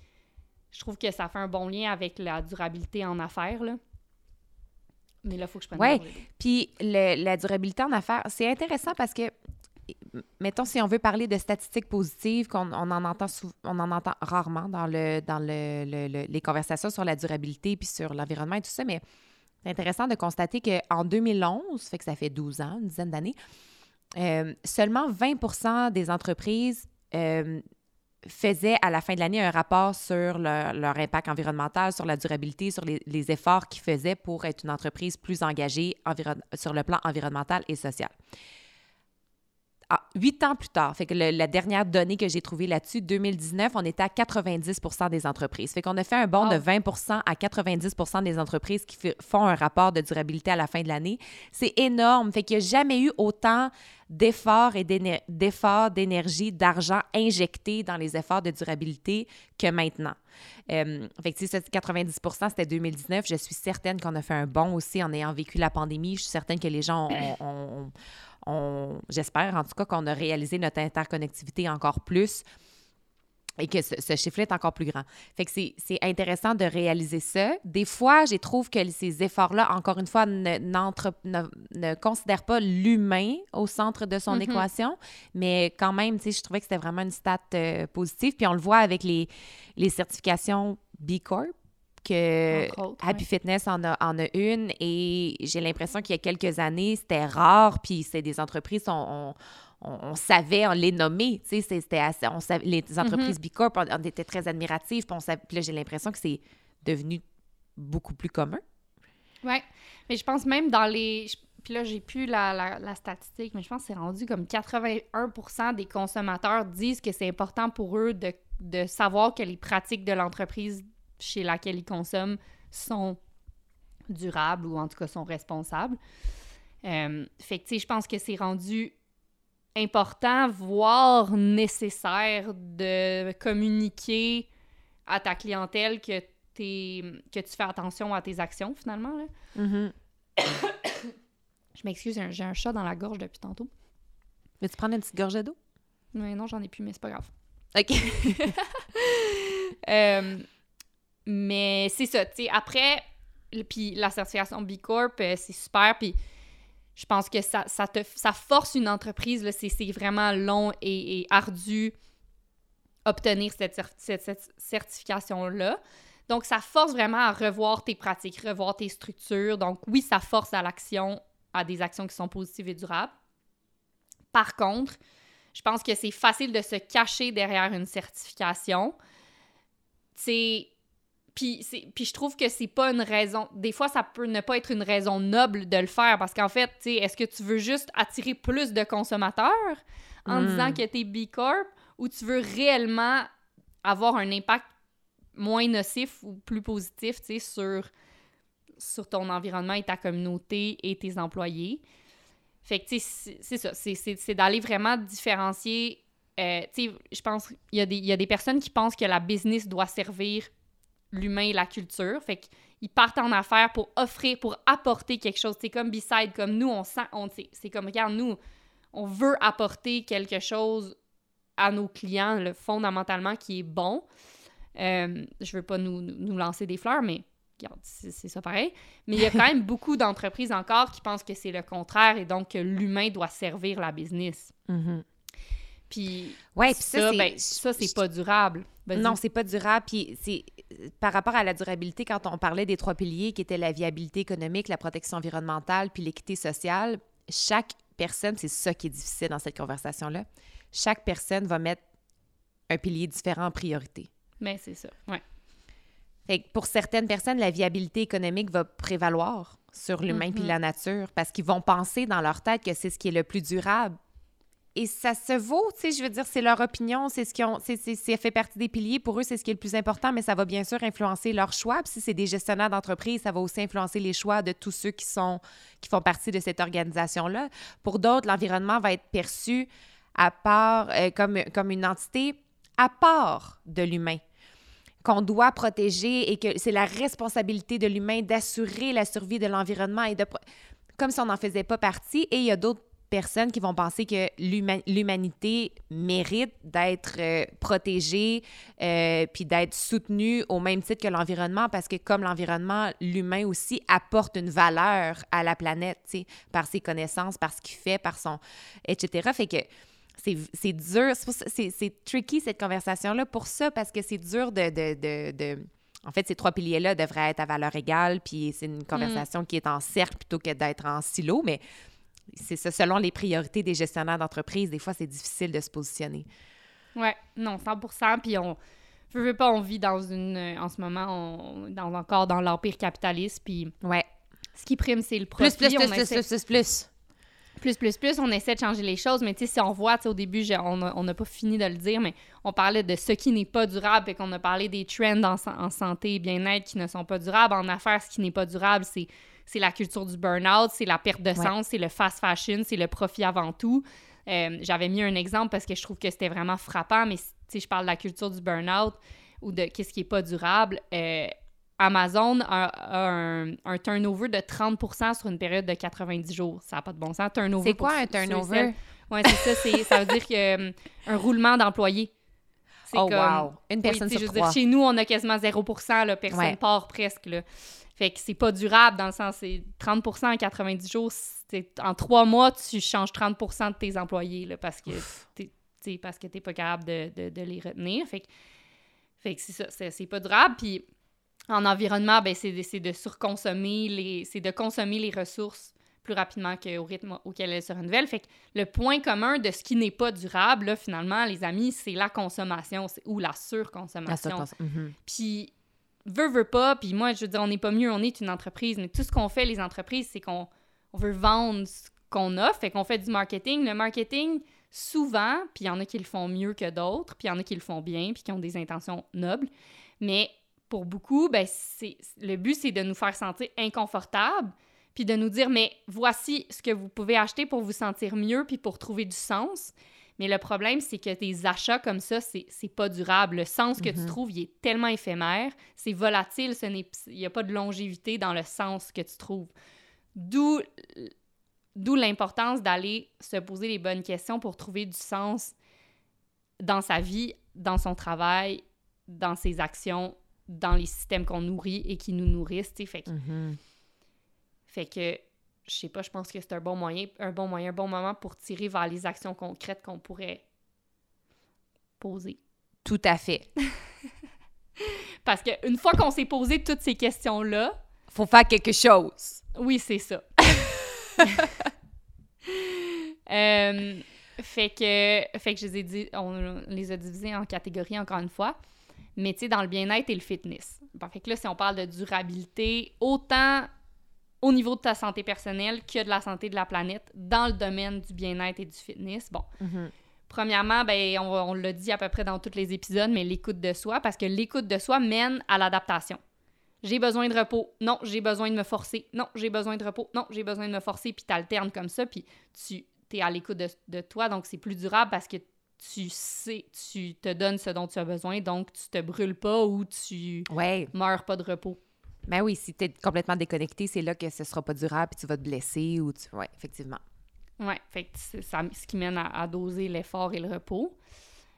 Speaker 1: je trouve que ça fait un bon lien avec la durabilité en affaires, là. Mais là, il faut que je prenne d'eau.
Speaker 2: Puis la durabilité en affaires, c'est intéressant parce que, mettons, si on veut parler de statistiques positives, qu'on on en entend rarement dans le dans le, le- le- les conversations sur la durabilité puis sur l'environnement et tout ça, mais c'est intéressant de constater qu'en 2011, fait que ça fait 12 ans, une dizaine d'années, euh, seulement 20% des entreprises euh, faisaient à la fin de l'année un rapport sur leur, impact environnemental, sur la durabilité, sur les, efforts qu'ils faisaient pour être une entreprise plus engagée sur le plan environnemental et social. Ah, huit ans plus tard, fait que le- la dernière donnée que j'ai trouvée là-dessus, 2019, on était à 90 des entreprises. Fait qu'on a fait un bond de 20% à 90 des entreprises qui font un rapport de durabilité à la fin de l'année. C'est énorme. Fait qu'il n'y a jamais eu autant d'efforts et d'efforts, d'énergie, d'argent injectés dans les efforts de durabilité que maintenant. Euh, fait que, tu sais, ça, 90% c'était 2019. Je suis certaine qu'on a fait un bond aussi en ayant vécu la pandémie. Je suis certaine que les gens ont, ont- ont- ont- j'espère en tout cas qu'on a réalisé notre interconnectivité encore plus et que ce, ce chiffre-là est encore plus grand. Fait que c'est intéressant de réaliser ça. Des fois, je trouve que ces efforts-là, encore une fois, ne, n'entre- ne, ne considèrent pas l'humain au centre de son
Speaker 1: Mhm.
Speaker 2: équation, mais quand même, je trouvais que c'était vraiment une stat euh, positive. Puis on le voit avec les, les certifications B Corp, que
Speaker 1: autres,
Speaker 2: Happy. Fitness en a, en a une et j'ai l'impression qu'il y a quelques années, c'était rare, puis c'est des entreprises, on, on, on- savait, on les nommait, tu sais, c'était assez- on savait- les entreprises B Corp, on, on était très admiratifs, puis, on savait- puis là, j'ai l'impression que c'est devenu beaucoup plus commun.
Speaker 1: Ouais. Mais je pense même dans les. je- Puis là, j'ai plus la, la, la statistique, mais je pense que c'est rendu comme 81 des consommateurs disent que c'est important pour eux de, de savoir que les pratiques de l'entreprise chez laquelle ils consomment sont durables ou en tout cas sont responsables. Euh, fait que, tu sais, je pense que c'est rendu important, voire nécessaire de communiquer à ta clientèle que, tu fais attention à tes actions, finalement. Là.
Speaker 2: Mm-hmm.
Speaker 1: Je m'excuse, j'ai un- chat dans la gorge depuis tantôt.
Speaker 2: Veux-tu prendre une petite gorgée d'eau?
Speaker 1: Non, j'en ai plus, mais c'est pas grave.
Speaker 2: OK.
Speaker 1: Euh, mais c'est ça, tu sais, après, puis la certification B Corp, euh, c'est super, puis je pense que ça, ça, te, ça force une entreprise, c'est vraiment long et, ardu obtenir cette, cette, certification-là. Donc, ça force vraiment à revoir tes pratiques, revoir tes structures. Donc, oui, ça force à l'action, à des actions qui sont positives et durables. Par contre, je pense que c'est facile de se cacher derrière une certification. C'est puis, puis je trouve que c'est pas une raison. Des fois, ça peut ne pas être une raison noble de le faire parce qu'en fait, tu est-ce que tu veux juste attirer plus de consommateurs en hmm. disant que tu es B Corp ou tu veux réellement avoir un impact moins nocif ou plus positif, tu sais, sur, sur ton environnement et ta communauté et tes employés? Fait que, tu sais, c'est ça. C'est d'aller vraiment différencier. Euh, tu sais, je pense qu'il y, y, a des personnes qui pensent que la business doit servir l'humain et la culture. Fait qu'ils partent en affaires pour offrir, pour apporter quelque chose. C'est comme Beside, comme nous, on sent, on, c'est comme, regarde, nous, on veut apporter quelque chose à nos clients, le, fondamentalement, qui est bon. Euh, je veux pas nous, nous, lancer des fleurs, mais regarde, c'est ça pareil. Mais il y a quand même beaucoup d'entreprises encore qui pensent que c'est le contraire et donc que l'humain doit servir la business.
Speaker 2: Mm-hmm.
Speaker 1: Puis
Speaker 2: ouais,
Speaker 1: ça, ben, ça, c'est pas durable.
Speaker 2: Non, c'est pas durable. Puis c'est par rapport à la durabilité, quand on parlait des trois piliers qui étaient la viabilité économique, la protection environnementale, puis l'équité sociale, chaque personne, c'est ça qui est difficile dans cette conversation-là. Chaque personne va mettre un pilier différent en priorité.
Speaker 1: Mais c'est ça, ouais.
Speaker 2: Fait pour certaines personnes, la viabilité économique va prévaloir sur l'humain puis mm-hmm. la nature parce qu'ils vont penser dans leur tête que c'est ce qui est le plus durable et ça se vaut, tu sais, je veux dire, c'est leur opinion, c'est ce qui ont, c'est, fait partie des piliers. Pour eux, c'est ce qui est le plus important, mais ça va bien sûr influencer leur choix. Puis si c'est des gestionnaires d'entreprise, ça va aussi influencer les choix de tous ceux qui sont, qui font partie de cette organisation-là. Pour d'autres, l'environnement va être perçu à part, euh, comme, comme une entité à part de l'humain qu'on doit protéger et que c'est la responsabilité de l'humain d'assurer la survie de l'environnement et de comme si on n'en faisait pas partie. Et il y a d'autres personnes qui vont penser que l'humanité mérite d'être euh, protégée euh, puis d'être soutenue au même titre que l'environnement parce que comme l'environnement, l'humain aussi apporte une valeur à la planète, tu sais, par ses connaissances, par ce qu'il fait, par son... etc. Fait que c'est dur, c'est tricky cette conversation-là pour ça parce que c'est dur de, de, de, En fait, ces trois piliers-là devraient être à valeur égale, puis c'est une mm. conversation qui est en cercle plutôt que d'être en silo, mais c'est ça, selon les priorités des gestionnaires d'entreprise, des fois, c'est difficile de se positionner.
Speaker 1: Ouais, non, 100% Puis on veut, veut pas, on vit dans une. En ce moment, on, dans, encore dans l'empire capitaliste. Puis.
Speaker 2: Ouais.
Speaker 1: Ce qui prime, c'est le profit.
Speaker 2: Plus, plus, plus, plus, plus, plus,
Speaker 1: plus. Plus, plus, on essaie de changer les choses, mais tu sais, si on voit, au début, on n'a pas fini de le dire, mais on parlait de ce qui n'est pas durable, et qu'on a parlé des trends en, en santé et bien-être qui ne sont pas durables. En affaires, ce qui n'est pas durable, c'est c'est la culture du burn-out, c'est la perte de sens, c'est le fast fashion, c'est le profit avant tout. Euh, j'avais mis un exemple parce que je trouve que c'était vraiment frappant, mais si je parle de la culture du burn-out ou de qu'est-ce qui n'est pas durable, euh, Amazon a, un, turnover de 30% sur une période de 90 jours. Ça n'a pas de bon sens.
Speaker 2: C'est quoi un turnover?
Speaker 1: Oui, c'est ça. Ça veut dire que, euh, un roulement d'employés.
Speaker 2: Oh, wow! Une personne sur trois.
Speaker 1: chez nous, on a quasiment 0 là, Personne part presque. Là. Fait que c'est pas durable dans le sens, c'est 30% en 90 jours. En trois mois, tu changes 30% de tes employés là, parce que t'es, parce que t'es pas capable de, de, les retenir. Fait que, fait que c'est ça, c'est, pas durable. Puis en environnement, ben, c'est, de, de surconsommer les. c'est de consommer les ressources plus rapidement qu'au rythme auquel elles se renouvellent. Fait que le point commun de ce qui n'est pas durable, là, finalement, les amis, c'est la consommation ou la surconsommation.
Speaker 2: Mhm.
Speaker 1: Puis veut, veut pas, puis moi, je veux dire, on n'est pas mieux, on est une entreprise, mais tout ce qu'on fait, les entreprises, c'est qu'on on veut vendre ce qu'on offre, fait qu'on fait du marketing. Le marketing, souvent, puis il y en a qui le font mieux que d'autres, puis il y en a qui le font bien, puis qui ont des intentions nobles, mais pour beaucoup, ben, c'est, le but, c'est de nous faire sentir inconfortables, puis de nous dire, mais voici ce que vous pouvez acheter pour vous sentir mieux, puis pour trouver du sens. Mais le problème, c'est que tes achats comme ça, c'est pas durable. Le sens que tu mhm. trouves, il est tellement éphémère, c'est volatile, il n'y a pas de longévité dans le sens que tu trouves. D'où D'où l'importance d'aller se poser les bonnes questions pour trouver du sens dans sa vie, dans son travail, dans ses actions, dans les systèmes qu'on nourrit et qui nous nourrissent. Fait que,
Speaker 2: mhm.
Speaker 1: Fait que je sais pas, je pense que c'est un bon moyen, un bon moyen, un bon moment pour tirer vers les actions concrètes qu'on pourrait poser.
Speaker 2: Tout à fait.
Speaker 1: Parce qu'une fois qu'on s'est posé toutes ces questions-là,
Speaker 2: faut faire quelque chose.
Speaker 1: Oui, c'est ça. Euh, fait que, fait que je les ai dit, on les a divisés en catégories encore une fois. Mais tu sais, dans le bien-être et le fitness. fait que là, si on parle de durabilité, autant au niveau de ta santé personnelle que de la santé de la planète dans le domaine du bien-être et du fitness, bon.
Speaker 2: Mm-hmm.
Speaker 1: Premièrement, ben, on, on l'a dit à peu près dans tous les épisodes, mais l'écoute de soi, parce que l'écoute de soi mène à l'adaptation. J'ai besoin de repos. Non, j'ai besoin de me forcer. Non, j'ai besoin de repos. Non, j'ai besoin de me forcer. Puis t'alternes comme ça, puis tu es à l'écoute de, toi, donc c'est plus durable parce que tu sais, tu te donnes ce dont tu as besoin, donc tu te brûles pas ou tu
Speaker 2: ouais.
Speaker 1: meurs pas de repos.
Speaker 2: Ben oui, si tu es complètement déconnecté, c'est là que ce sera pas durable, puis tu vas te blesser ou tu... Oui, effectivement.
Speaker 1: Oui, fait c'est ça, ce qui mène à, doser l'effort et le repos.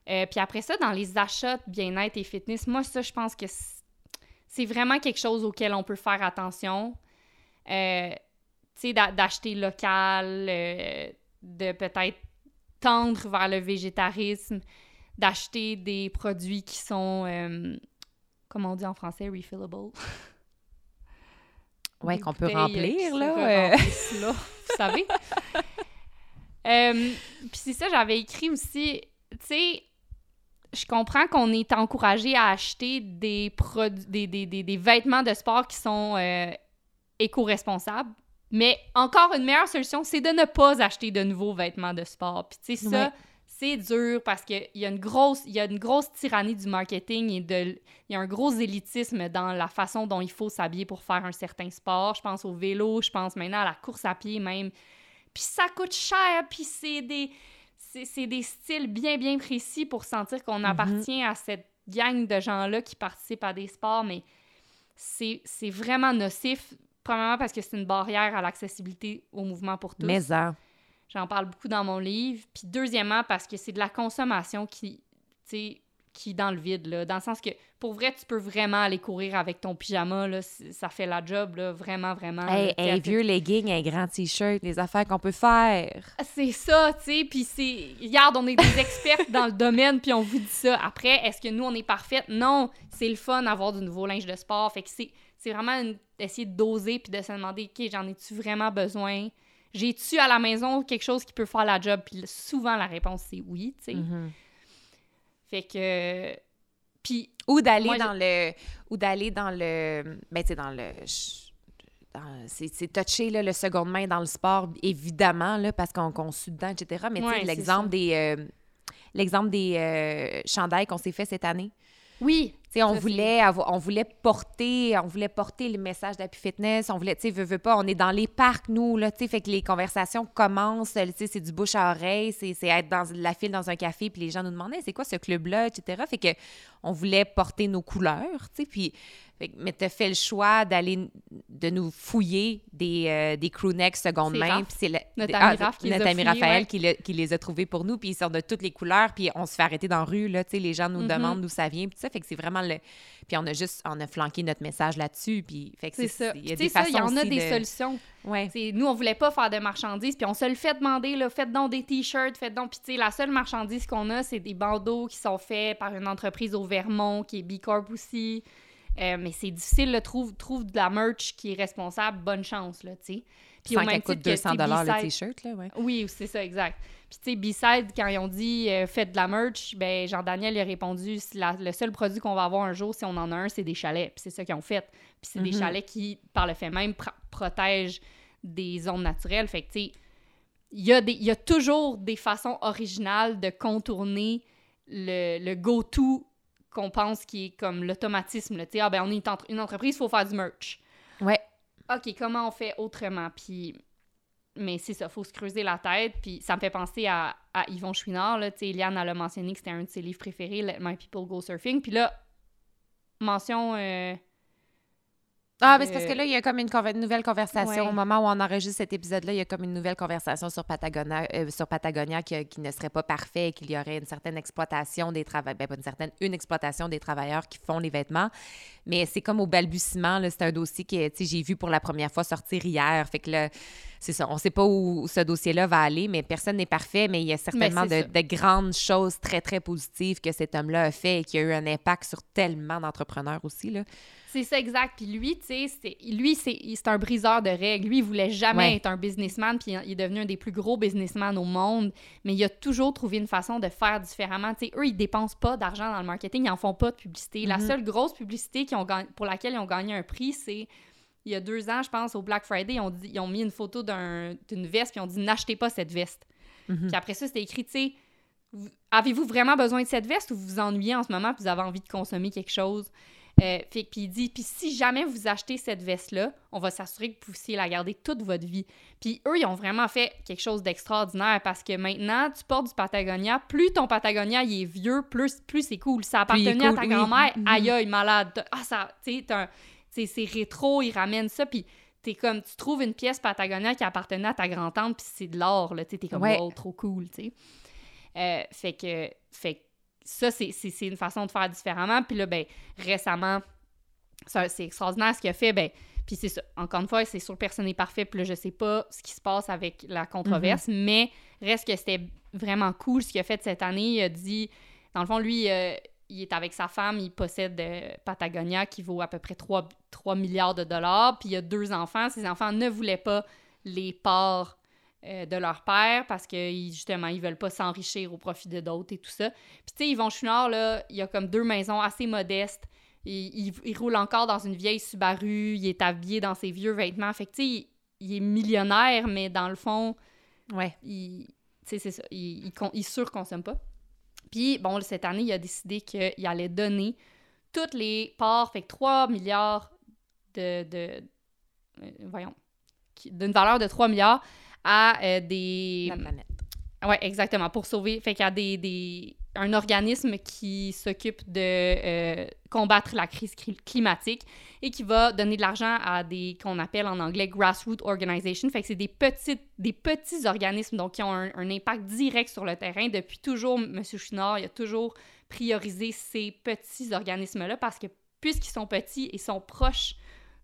Speaker 1: Euh, puis après ça, dans les achats de bien-être et fitness, moi, ça, je pense que c'est vraiment quelque chose auquel on peut faire attention. Euh, tu sais, d'acheter local, euh, de peut-être tendre vers le végétarisme, d'acheter des produits qui sont, comment on dit en français, refillable?
Speaker 2: Oui, qu'on peut remplir, là.
Speaker 1: là. Vous savez? Euh, puis c'est ça, j'avais écrit aussi, tu sais, je comprends qu'on est encouragé à acheter des, des, des, des, vêtements de sport qui sont euh, éco-responsables, mais encore une meilleure solution, c'est de ne pas acheter de nouveaux vêtements de sport. Puis tu sais, ça, c'est dur parce qu'il y, a une grosse, il y a une grosse tyrannie du marketing et de, il y a un gros élitisme dans la façon dont il faut s'habiller pour faire un certain sport. Je pense au vélo, je pense maintenant à la course à pied même. Puis ça coûte cher, puis c'est des, c'est des styles bien, bien précis pour sentir qu'on mhm. appartient à cette gang de gens-là qui participent à des sports, mais c'est vraiment nocif. Premièrement parce que c'est une barrière à l'accessibilité au mouvement pour tous.
Speaker 2: Mais ça.
Speaker 1: J'en parle beaucoup dans mon livre. Puis deuxièmement parce que c'est de la consommation qui, tu sais, qui dans le vide, là. Dans le sens que, pour vrai, tu peux vraiment aller courir avec ton pyjama, là. Ça fait la job, là. Vraiment, vraiment.
Speaker 2: Hey, un vieux legging, un grand T-shirt, les affaires qu'on peut faire.
Speaker 1: C'est ça, tu sais. Puis c'est... Regarde, on est des experts dans le domaine, puis on vous dit ça. Après, est-ce que nous, on est parfaite? Non. C'est le fun d'avoir du nouveau linge de sport. Fait que c'est, c'est vraiment essayer de doser puis de se demander, OK, j'en ai-tu vraiment besoin? J'ai-tu à la maison quelque chose qui peut faire la job? Puis souvent, la réponse, c'est oui, tu sais.
Speaker 2: Mm-hmm.
Speaker 1: Fait que. Puis.
Speaker 2: Ou d'aller dans le. Ou d'aller dans le. Ben, tu sais, dans le. C'est touché, là, le second main dans le sport, évidemment, là, parce qu'on conçut dedans, etc. Mais tu sais, l'exemple des. Euh, l'exemple des euh, chandails qu'on s'est fait cette année.
Speaker 1: Oui.
Speaker 2: On voulait, on voulait porter, on voulait porter le message d'Happy Fitness. On voulait, tu sais, veux, veux pas, on est dans les parcs, nous, là, tu sais, fait que les conversations commencent, tu sais, c'est du bouche à oreille, c'est être dans la file dans un café, puis les gens nous demandaient, c'est quoi ce club-là, etc. Fait que on voulait porter nos couleurs, tu sais, puis mais tu as fait le choix d'aller de nous fouiller des, euh, des crewnecks seconde main.
Speaker 1: Puis c'est notre ami, ah, qui,
Speaker 2: les Raphaël qui, les a trouvés pour nous. Puis ils sont de toutes les couleurs. Puis on se fait arrêter dans la rue. Là, les gens nous mm-hmm. demandent d'où ça vient. Puis ça fait que c'est vraiment le. Puis on a juste on a flanqué notre message là-dessus. Puis fait que
Speaker 1: c'est ça. Il y a des façons. Il y en a des solutions.
Speaker 2: Ouais.
Speaker 1: Nous, on voulait pas faire de marchandises. Puis on se le fait demander. Là, faites donc des t-shirts. Faites donc. Puis la seule marchandise qu'on a, c'est des bandeaux qui sont faits par une entreprise au Vermont qui est B Corp aussi. Euh, mais c'est difficile, là, trouve, trouve de la merch qui est responsable, bonne chance, là, tu sais.
Speaker 2: Puis au même coûte 200 le t-shirt, là, ouais.
Speaker 1: Oui, c'est ça, exact. Puis, tu sais, B-Side, quand ils ont dit euh, faites de la merch, ben Jean-Daniel a répondu le seul produit qu'on va avoir un jour, si on en a un, c'est des chalets. Puis c'est ça qu'ils ont fait. Puis c'est des mm-hmm. chalets qui, par le fait même, protègent des zones naturelles. Fait que, tu sais, il y, a y a toujours des façons originales de contourner le, le go-to qu'on pense qui est comme l'automatisme. Tu sais, ah ben on est une entreprise, il faut faire du merch.
Speaker 2: Ouais.
Speaker 1: OK, comment on fait autrement? Puis, mais c'est ça, faut se creuser la tête. Puis ça me fait penser à, Yvon Chouinard, là. Tu sais, Eliane, elle a mentionné que c'était un de ses livres préférés, Let My People Go Surfing. Puis là, mention... Euh,
Speaker 2: ah, mais c'est parce que là, il y a comme une, nouvelle conversation. Au moment où on enregistre cet épisode-là, il y a comme une nouvelle conversation sur Patagonia, euh, sur Patagonia qui, ne serait pas parfait, qu'il y aurait une certaine exploitation des travailleurs, ben, pas une certaine, une exploitation des travailleurs qui font les vêtements. Mais c'est comme au balbutiement, c'est un dossier que j'ai vu pour la première fois sortir hier. Fait que là, c'est ça. On ne sait pas où ce dossier-là va aller, mais personne n'est parfait, mais il y a certainement de, de, grandes choses très, très positives que cet homme-là a fait et qui a eu un impact sur tellement d'entrepreneurs aussi. Là.
Speaker 1: C'est ça, exact. Puis lui, tu sais, lui, c'est un briseur de règles. Lui, il voulait jamais être un businessman, puis il est devenu un des plus gros businessmen au monde, mais il a toujours trouvé une façon de faire différemment. Tu sais, eux, ils dépensent pas d'argent dans le marketing, ils en font pas de publicité. La mm-hmm. seule grosse publicité ont pour laquelle ils ont gagné un prix, c'est il y a deux ans, je pense, au Black Friday, ils ont, dit, ils ont mis une photo d'une veste, puis ils ont dit n'achetez pas cette veste. Mm-hmm. Puis après ça, c'était écrit, tu sais, avez-vous vraiment besoin de cette veste ou vous vous ennuyez en ce moment, puis vous avez envie de consommer quelque chose? Euh, puis il dit, puis si jamais vous achetez cette veste-là, on va s'assurer que vous puissiez la garder toute votre vie. Puis eux, ils ont vraiment fait quelque chose d'extraordinaire parce que maintenant, tu portes du Patagonia, plus ton Patagonia il est vieux, plus, plus c'est cool. Ça appartenait à ta grand-mère, oui. aïe aïe, malade. Ah, ça, tu sais, c'est rétro, ils ramènent ça, puis t'es comme, tu trouves une pièce Patagonia qui appartenait à ta grand-tante, puis c'est de l'or, là, tu t'es comme, oh, trop cool, tu sais. Euh, fait que, fait que ça, c'est une façon de faire différemment. Puis là, ben, récemment, c'est extraordinaire ce qu'il a fait. Ben, puis c'est ça. Encore une fois, c'est sûr personne n'est parfait. Puis là, je sais pas ce qui se passe avec la controverse, mm-hmm. mais reste que c'était vraiment cool ce qu'il a fait cette année. Il a dit, dans le fond, lui, euh, il est avec sa femme, il possède euh, Patagonia qui vaut à peu près 3, 3 milliards de dollars. Puis il a deux enfants. Ses enfants ne voulaient pas les parts euh, de leur père parce que justement, ils veulent pas s'enrichir au profit de d'autres et tout ça. Puis tu sais, Yvon Chouinard, là, il y a comme deux maisons assez modestes. Il, il, roule encore dans une vieille Subaru, il est habillé dans ses vieux vêtements. Fait que tu sais, il, est millionnaire, mais dans le fond,
Speaker 2: ouais.
Speaker 1: il, c'est ça, il, il, il surconsomme pas. Puis bon, cette année, il a décidé qu'il allait donner toutes les parts, fait que 3 milliards de, de euh, voyons, d'une valeur de 3 milliards à euh, des.
Speaker 2: La planète.
Speaker 1: Oui, exactement, pour sauver. Fait qu'il y a des, des, un organisme qui s'occupe de euh, combattre la crise climatique et qui va donner de l'argent à des qu'on appelle en anglais grassroots organizations. Fait que c'est des, petites, des petits organismes donc qui ont un, un, impact direct sur le terrain. Depuis toujours, M. Chouinard, il a toujours priorisé ces petits organismes-là parce que puisqu'ils sont petits et sont proches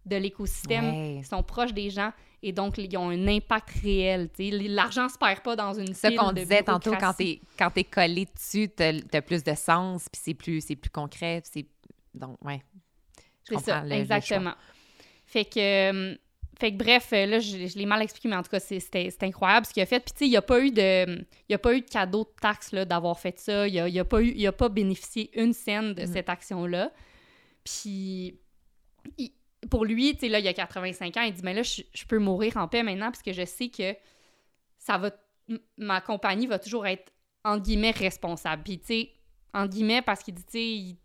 Speaker 1: de l'écosystème, sont proches des gens, et donc ils ont un impact réel. L'argent se perd pas dans une
Speaker 2: Ce qu'on disait tantôt, quand tu es, collé dessus, tu as, plus de sens, puis c'est plus, plus concret. Donc, ouais.
Speaker 1: C'est ça, exactement. fait que, euh, fait que bref, là, je, l'ai mal expliqué, mais en tout cas, c'était incroyable ce qu'il a fait. Puis, tu sais, il n'y a pas eu de, il a pas eu de cadeau de taxe d'avoir fait ça. Il n'a a pas, eu, il a pas bénéficié une scène de mm. cette action-là. Puis, il, pour lui, tu sais, là, il y a 85 ans, il dit, mais là, je, peux mourir en paix maintenant parce que je sais que ça va, ma compagnie va toujours être, en guillemets, responsable. Puis, tu sais, en guillemets, parce qu'il dit, tu sais, il,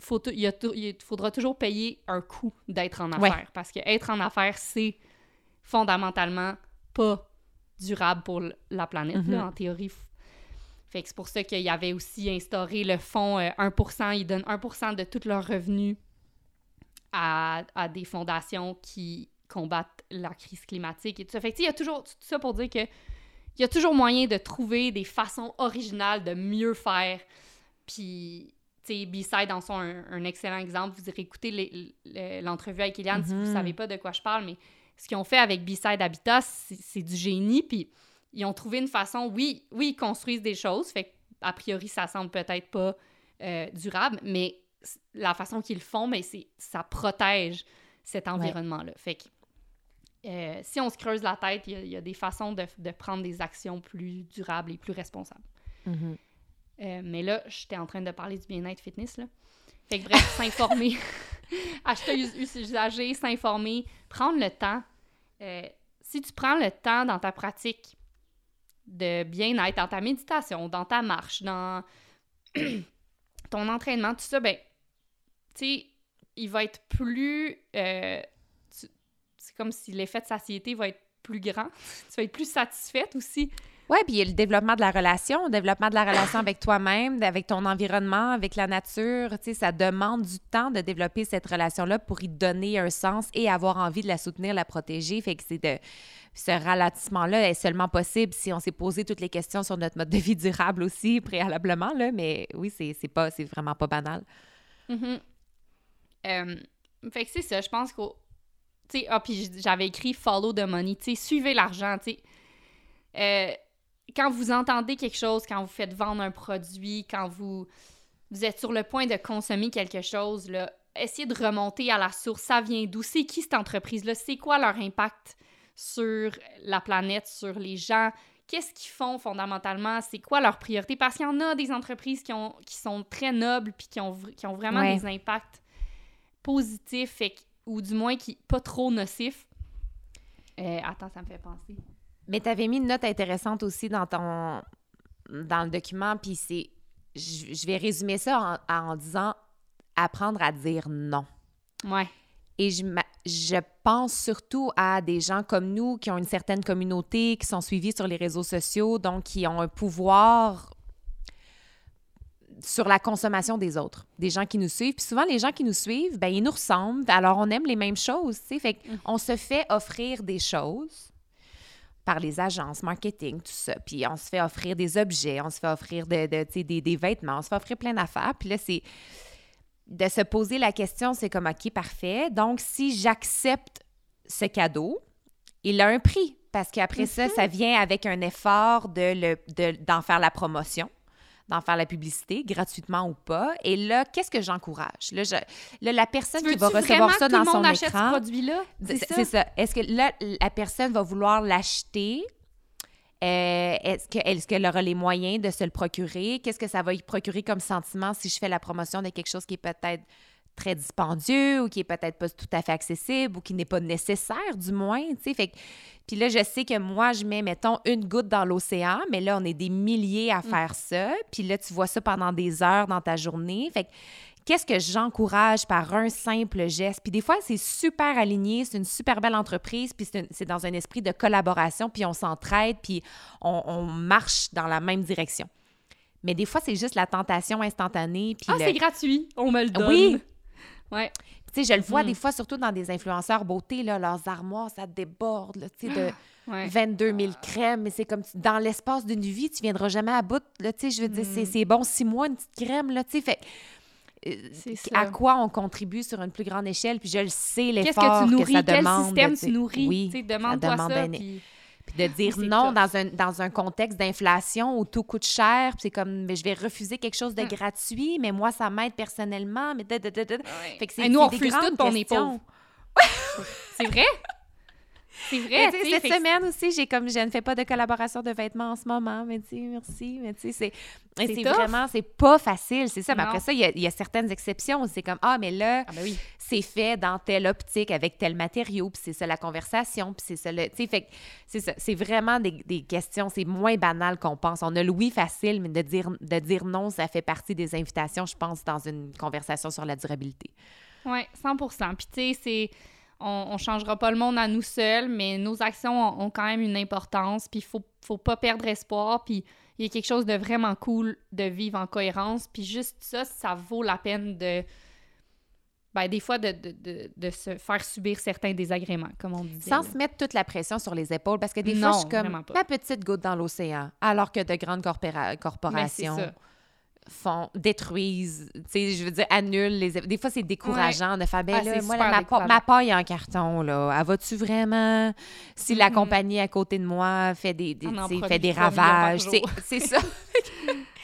Speaker 1: faut il, faudra toujours payer un coût d'être en affaires. Parce que être en affaires, c'est fondamentalement pas durable pour la planète, mm-hmm. en théorie. Fait que c'est pour ça qu'il avait aussi instauré le fonds 1%, euh, il donne 1% de tous leurs revenus à, des fondations qui combattent la crise climatique et tout ça. Fait il y a toujours tout ça pour dire que il y a toujours moyen de trouver des façons originales de mieux faire. Puis, tu sais, B-Side en sont un, excellent exemple. Vous irez écouter l'entrevue avec Eliane si vous mm-hmm. savez pas de quoi je parle, mais ce qu'ils ont fait avec B-Side Habitat, c'est du génie. Puis, ils ont trouvé une façon, oui, oui, ils construisent des choses, fait a priori, ça semble peut-être pas euh, durable, mais la façon qu'ils le font, mais c'est ça protège cet environnement-là. Fait que euh, si on se creuse la tête, il y, a des façons de, prendre des actions plus durables et plus responsables.
Speaker 2: Mm-hmm.
Speaker 1: Euh, mais là, j'étais en train de parler du bien-être fitness, là. Fait que bref, s'informer, acheter usager, s'informer, prendre le temps. Euh, si tu prends le temps dans ta pratique de bien-être, dans ta méditation, dans ta marche, dans ton entraînement, tout ça, ben, tu sais, il va être plus. Euh, c'est comme si l'effet de satiété va être plus grand. tu vas être plus satisfaite aussi.
Speaker 2: Oui, puis il y a le développement de la relation, le développement de la relation avec toi-même, avec ton environnement, avec la nature. Tu sais, ça demande du temps de développer cette relation-là pour y donner un sens et avoir envie de la soutenir, la protéger. Fait que c'est de. Ce ralentissement-là est seulement possible si on s'est posé toutes les questions sur notre mode de vie durable aussi, préalablement, là. Mais oui, c'est pas, c'est vraiment pas banal.
Speaker 1: Mm-hmm. Euh, fait que c'est ça, je pense qu'au tu sais, ah, puis j'avais écrit follow the money, tu sais, suivez l'argent, tu sais. Euh, quand vous entendez quelque chose, quand vous faites vendre un produit, quand vous, vous êtes sur le point de consommer quelque chose, là, essayez de remonter à la source. Ça vient d'où? C'est qui cette entreprise-là? C'est quoi leur impact sur la planète, sur les gens? Qu'est-ce qu'ils font fondamentalement? C'est quoi leur priorité? Parce qu'il y en a des entreprises qui, ont, qui sont très nobles puis qui ont, qui ont vraiment des impacts positifs ou du moins qui pas trop nocifs. Euh, attends, ça me fait penser.
Speaker 2: Mais tu avais mis une note intéressante aussi dans ton dans le document, puis c'est je, vais résumer ça en, en, disant apprendre à dire non.
Speaker 1: Ouais.
Speaker 2: Et je, je pense surtout à des gens comme nous qui ont une certaine communauté, qui sont suivis sur les réseaux sociaux, donc qui ont un pouvoir sur la consommation des autres, des gens qui nous suivent. Puis souvent, les gens qui nous suivent, ben ils nous ressemblent, alors on aime les mêmes choses, tu sais. Fait mm. on se fait offrir des choses par les agences marketing, tout ça. Puis on se fait offrir des objets, on se fait offrir de, de des, des, vêtements, on se fait offrir plein d'affaires. Puis là, c'est de se poser la question, c'est comme, OK, parfait. Donc, si j'accepte ce cadeau, il a un prix. Parce qu'après ça, ça mhm. vient avec un effort d'en de d'en faire la promotion d'en faire la publicité, gratuitement ou pas. Et là, qu'est-ce que j'encourage? Là, la personne qui va recevoir ça dans son écran...
Speaker 1: produit-là?
Speaker 2: C'est ça? Est-ce que là, la personne va vouloir l'acheter? Euh, est-ce qu'elle est aura les moyens de se le procurer? Qu'est-ce que ça va y procurer comme sentiment si je fais la promotion de quelque chose qui est peut-être très dispendieux ou qui est peut-être pas tout à fait accessible ou qui n'est pas nécessaire du moins, tu sais. puis là, je sais que moi, je mets, mettons, une goutte dans l'océan, mais là, on est des milliers à mm. faire ça. Puis là, tu vois ça pendant des heures dans ta journée. Fait que qu'est-ce que j'encourage par un simple geste? Puis des fois, c'est super aligné, c'est une super belle entreprise, puis c'est dans un esprit de collaboration, puis on s'entraide, puis on, marche dans la même direction. Mais des fois, c'est juste la tentation instantanée. Puis
Speaker 1: ah, c'est gratuit, on me le donne.
Speaker 2: Oui.
Speaker 1: Ouais.
Speaker 2: Tu sais, je le vois mm. des fois, surtout dans des influenceurs beauté, là, leurs armoires, ça déborde, tu sais, de 22 000 crèmes. Mais c'est comme, dans l'espace d'une vie, tu viendras jamais à bout, tu sais, je veux dire, c'est bon, six mois, une petite crème, là, tu sais, fait à quoi on contribue sur une plus grande échelle. Puis je le sais, l'effort que, que, ça demande.
Speaker 1: Quel système tu nourris? Oui, demande-toi ça. ça
Speaker 2: puis... de dire non dans un, dans un contexte d'inflation où tout coûte cher, c'est comme, mais je vais refuser quelque chose de hum. gratuit, mais moi, ça m'aide personnellement. Mais
Speaker 1: fait que c'est, nous, on refuse tout, on est pauvre. c'est vrai? C'est vrai.
Speaker 2: cette semaine aussi, j'ai comme je ne fais pas de collaboration de vêtements en ce moment, mais tu merci, mais tu sais, c'est vraiment, c'est pas facile, c'est ça. Mais après ça, il y, a, certaines exceptions. C'est comme, ah, mais là,
Speaker 1: ah, ben
Speaker 2: c'est fait dans telle optique avec tel matériau, puis c'est ça la conversation, puis c'est ça le. Tu sais, fait c'est ça. C'est vraiment des, des questions, c'est moins banal qu'on pense. On a le oui facile, mais de dire, de dire non, ça fait partie des invitations, je pense, dans une conversation sur la durabilité.
Speaker 1: Oui, 100 Puis tu sais, c'est on ne changera pas le monde à nous seuls, mais nos actions ont, quand même une importance, puis il faut, faut pas perdre espoir, puis il y a quelque chose de vraiment cool de vivre en cohérence, puis juste ça, ça vaut la peine de... Ben, des fois, de, de, de, se faire subir certains désagréments, comme on dit.
Speaker 2: Sans se mettre toute la pression sur les épaules, parce que des fois, je suis comme la petite goutte dans l'océan, alors que de grandes corporations font, détruisent, tu sais, je veux dire, annulent les... Des fois, c'est décourageant de faire, ben ah, là, moi, ma, ma, paille en carton, là, elle va-tu vraiment... Si la mm-hmm. compagnie à côté de moi fait des, des fait des ravages, c'est ça.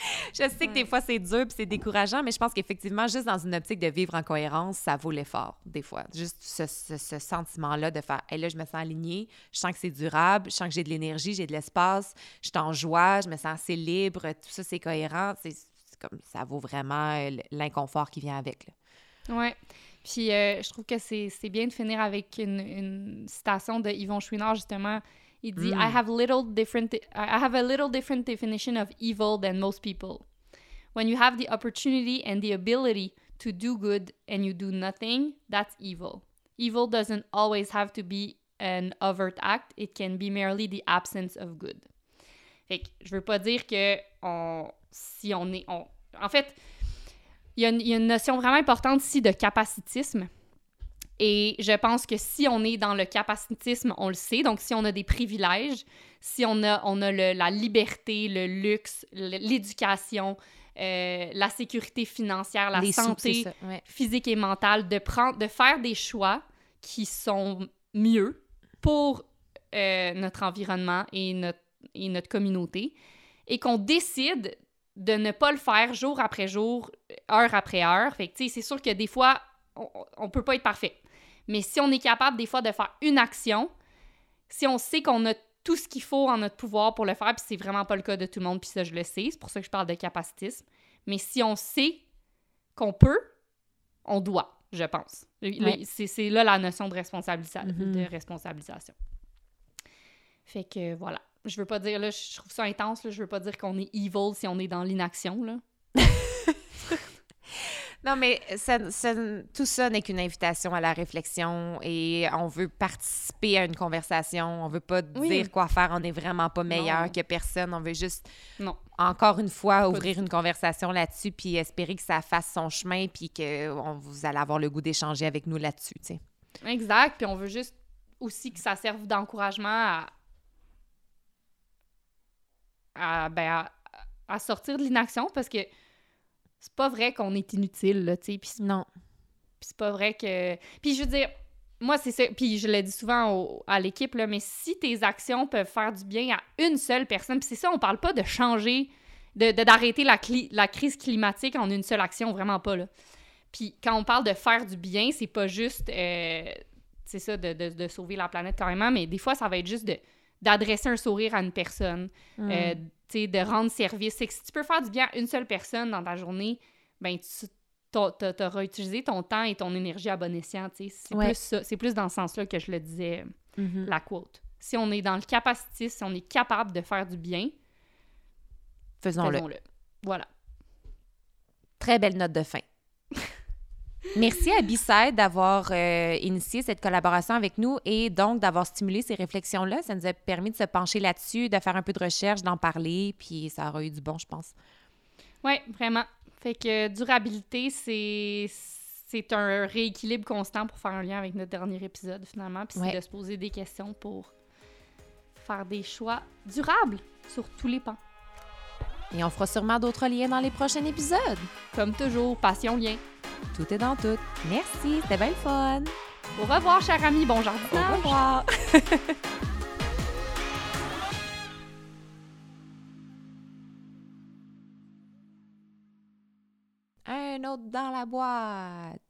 Speaker 2: je sais que des fois, c'est dur puis c'est décourageant, mais je pense qu'effectivement, juste dans une optique de vivre en cohérence, ça vaut l'effort, des fois. Juste ce, ce, sentiment-là de faire, hey, là, je me sens alignée, je sens que c'est durable, je sens que j'ai de l'énergie, j'ai de l'espace, je suis en joie, je me sens assez libre, tout ça, c'est cohérent. Comme ça vaut vraiment euh, l'inconfort qui vient avec.
Speaker 1: Là. Ouais. Puis euh, je trouve que c'est bien de finir avec une, une citation de Yvon Chouinard, justement. Il dit I mm. have little different I have a little different definition of evil than most people. When you have the opportunity and the ability to do good and you do nothing, that's evil. Evil doesn't always have to be an overt act, it can be merely the absence of good. Fait que je veux pas dire que on, si on est. en fait, il y, a une notion vraiment importante ici de capacitisme. Et je pense que si on est dans le capacitisme, on le sait. Donc, si on a des privilèges, si on a, on a la liberté, le luxe, l'éducation, euh, la sécurité financière, la santé physique et mentale, de, prendre, de faire des choix qui sont mieux pour euh, notre environnement et notre, et notre communauté et qu'on décide de ne pas le faire jour après jour, heure après heure. Fait que, tu sais, c'est sûr que des fois, on, ne peut pas être parfait. Mais si on est capable, des fois, de faire une action, si on sait qu'on a tout ce qu'il faut en notre pouvoir pour le faire, puis c'est vraiment pas le cas de tout le monde, puis ça, je le sais, c'est pour ça que je parle de capacitisme. Mais si on sait qu'on peut, on doit, je pense. C'est là la notion de, mm-hmm. de responsabilisation. Fait que voilà. Je veux pas dire, là, je trouve ça intense, là, je veux pas dire qu'on est evil si on est dans l'inaction, là.
Speaker 2: Non, mais tout ça n'est qu'une invitation à la réflexion et on veut participer à une conversation. On veut pas dire quoi faire. On n'est vraiment pas meilleur que personne. On veut juste,
Speaker 1: non.
Speaker 2: encore une fois, ouvrir une conversation là-dessus puis espérer que ça fasse son chemin puis que vous allez avoir le goût d'échanger avec nous là-dessus, tu sais.
Speaker 1: Exact. Puis on veut juste aussi que ça serve d'encouragement à, à, ben, à sortir de l'inaction parce que c'est pas vrai qu'on est inutile, là, tu sais. Puis
Speaker 2: non.
Speaker 1: Puis c'est pas vrai que. Puis je veux dire, moi, c'est ça. Puis je le dis souvent à l'équipe, là, mais si tes actions peuvent faire du bien à une seule personne, puis c'est ça, on parle pas de changer, de, d'arrêter la, la crise climatique en une seule action, vraiment pas, là. Puis quand on parle de faire du bien, c'est pas juste. Euh, c'est ça, de, de, de, sauver la planète carrément, mais des fois, ça va être juste de d'adresser un sourire à une personne, mm. euh, de rendre service. C'est que si tu peux faire du bien à une seule personne dans ta journée, ben tu auras utilisé ton temps et ton énergie à bon escient. C'est plus plus dans ce sens-là que je le disais,
Speaker 2: mm-hmm.
Speaker 1: la quote. Si on est dans le capacitisme, si on est capable de faire du bien,
Speaker 2: faisons-le.
Speaker 1: voilà.
Speaker 2: Très belle note de fin. Merci à B-Side d'avoir euh, initié cette collaboration avec nous et donc d'avoir stimulé ces réflexions-là. Ça nous a permis de se pencher là-dessus, de faire un peu de recherche, d'en parler, puis ça aura eu du bon, je pense.
Speaker 1: Oui, vraiment. Fait que durabilité, c'est c'est un rééquilibre constant pour faire un lien avec notre dernier épisode, finalement. Puis c'est de se poser des questions pour faire des choix durables sur tous les pans.
Speaker 2: Et on fera sûrement d'autres liens dans les prochains épisodes.
Speaker 1: Comme toujours, passion lien.
Speaker 2: Tout est dans tout. Merci, c'était bien le fun.
Speaker 1: Au revoir, cher ami. Bon jardinage.
Speaker 2: Au revoir. Un autre dans la boîte.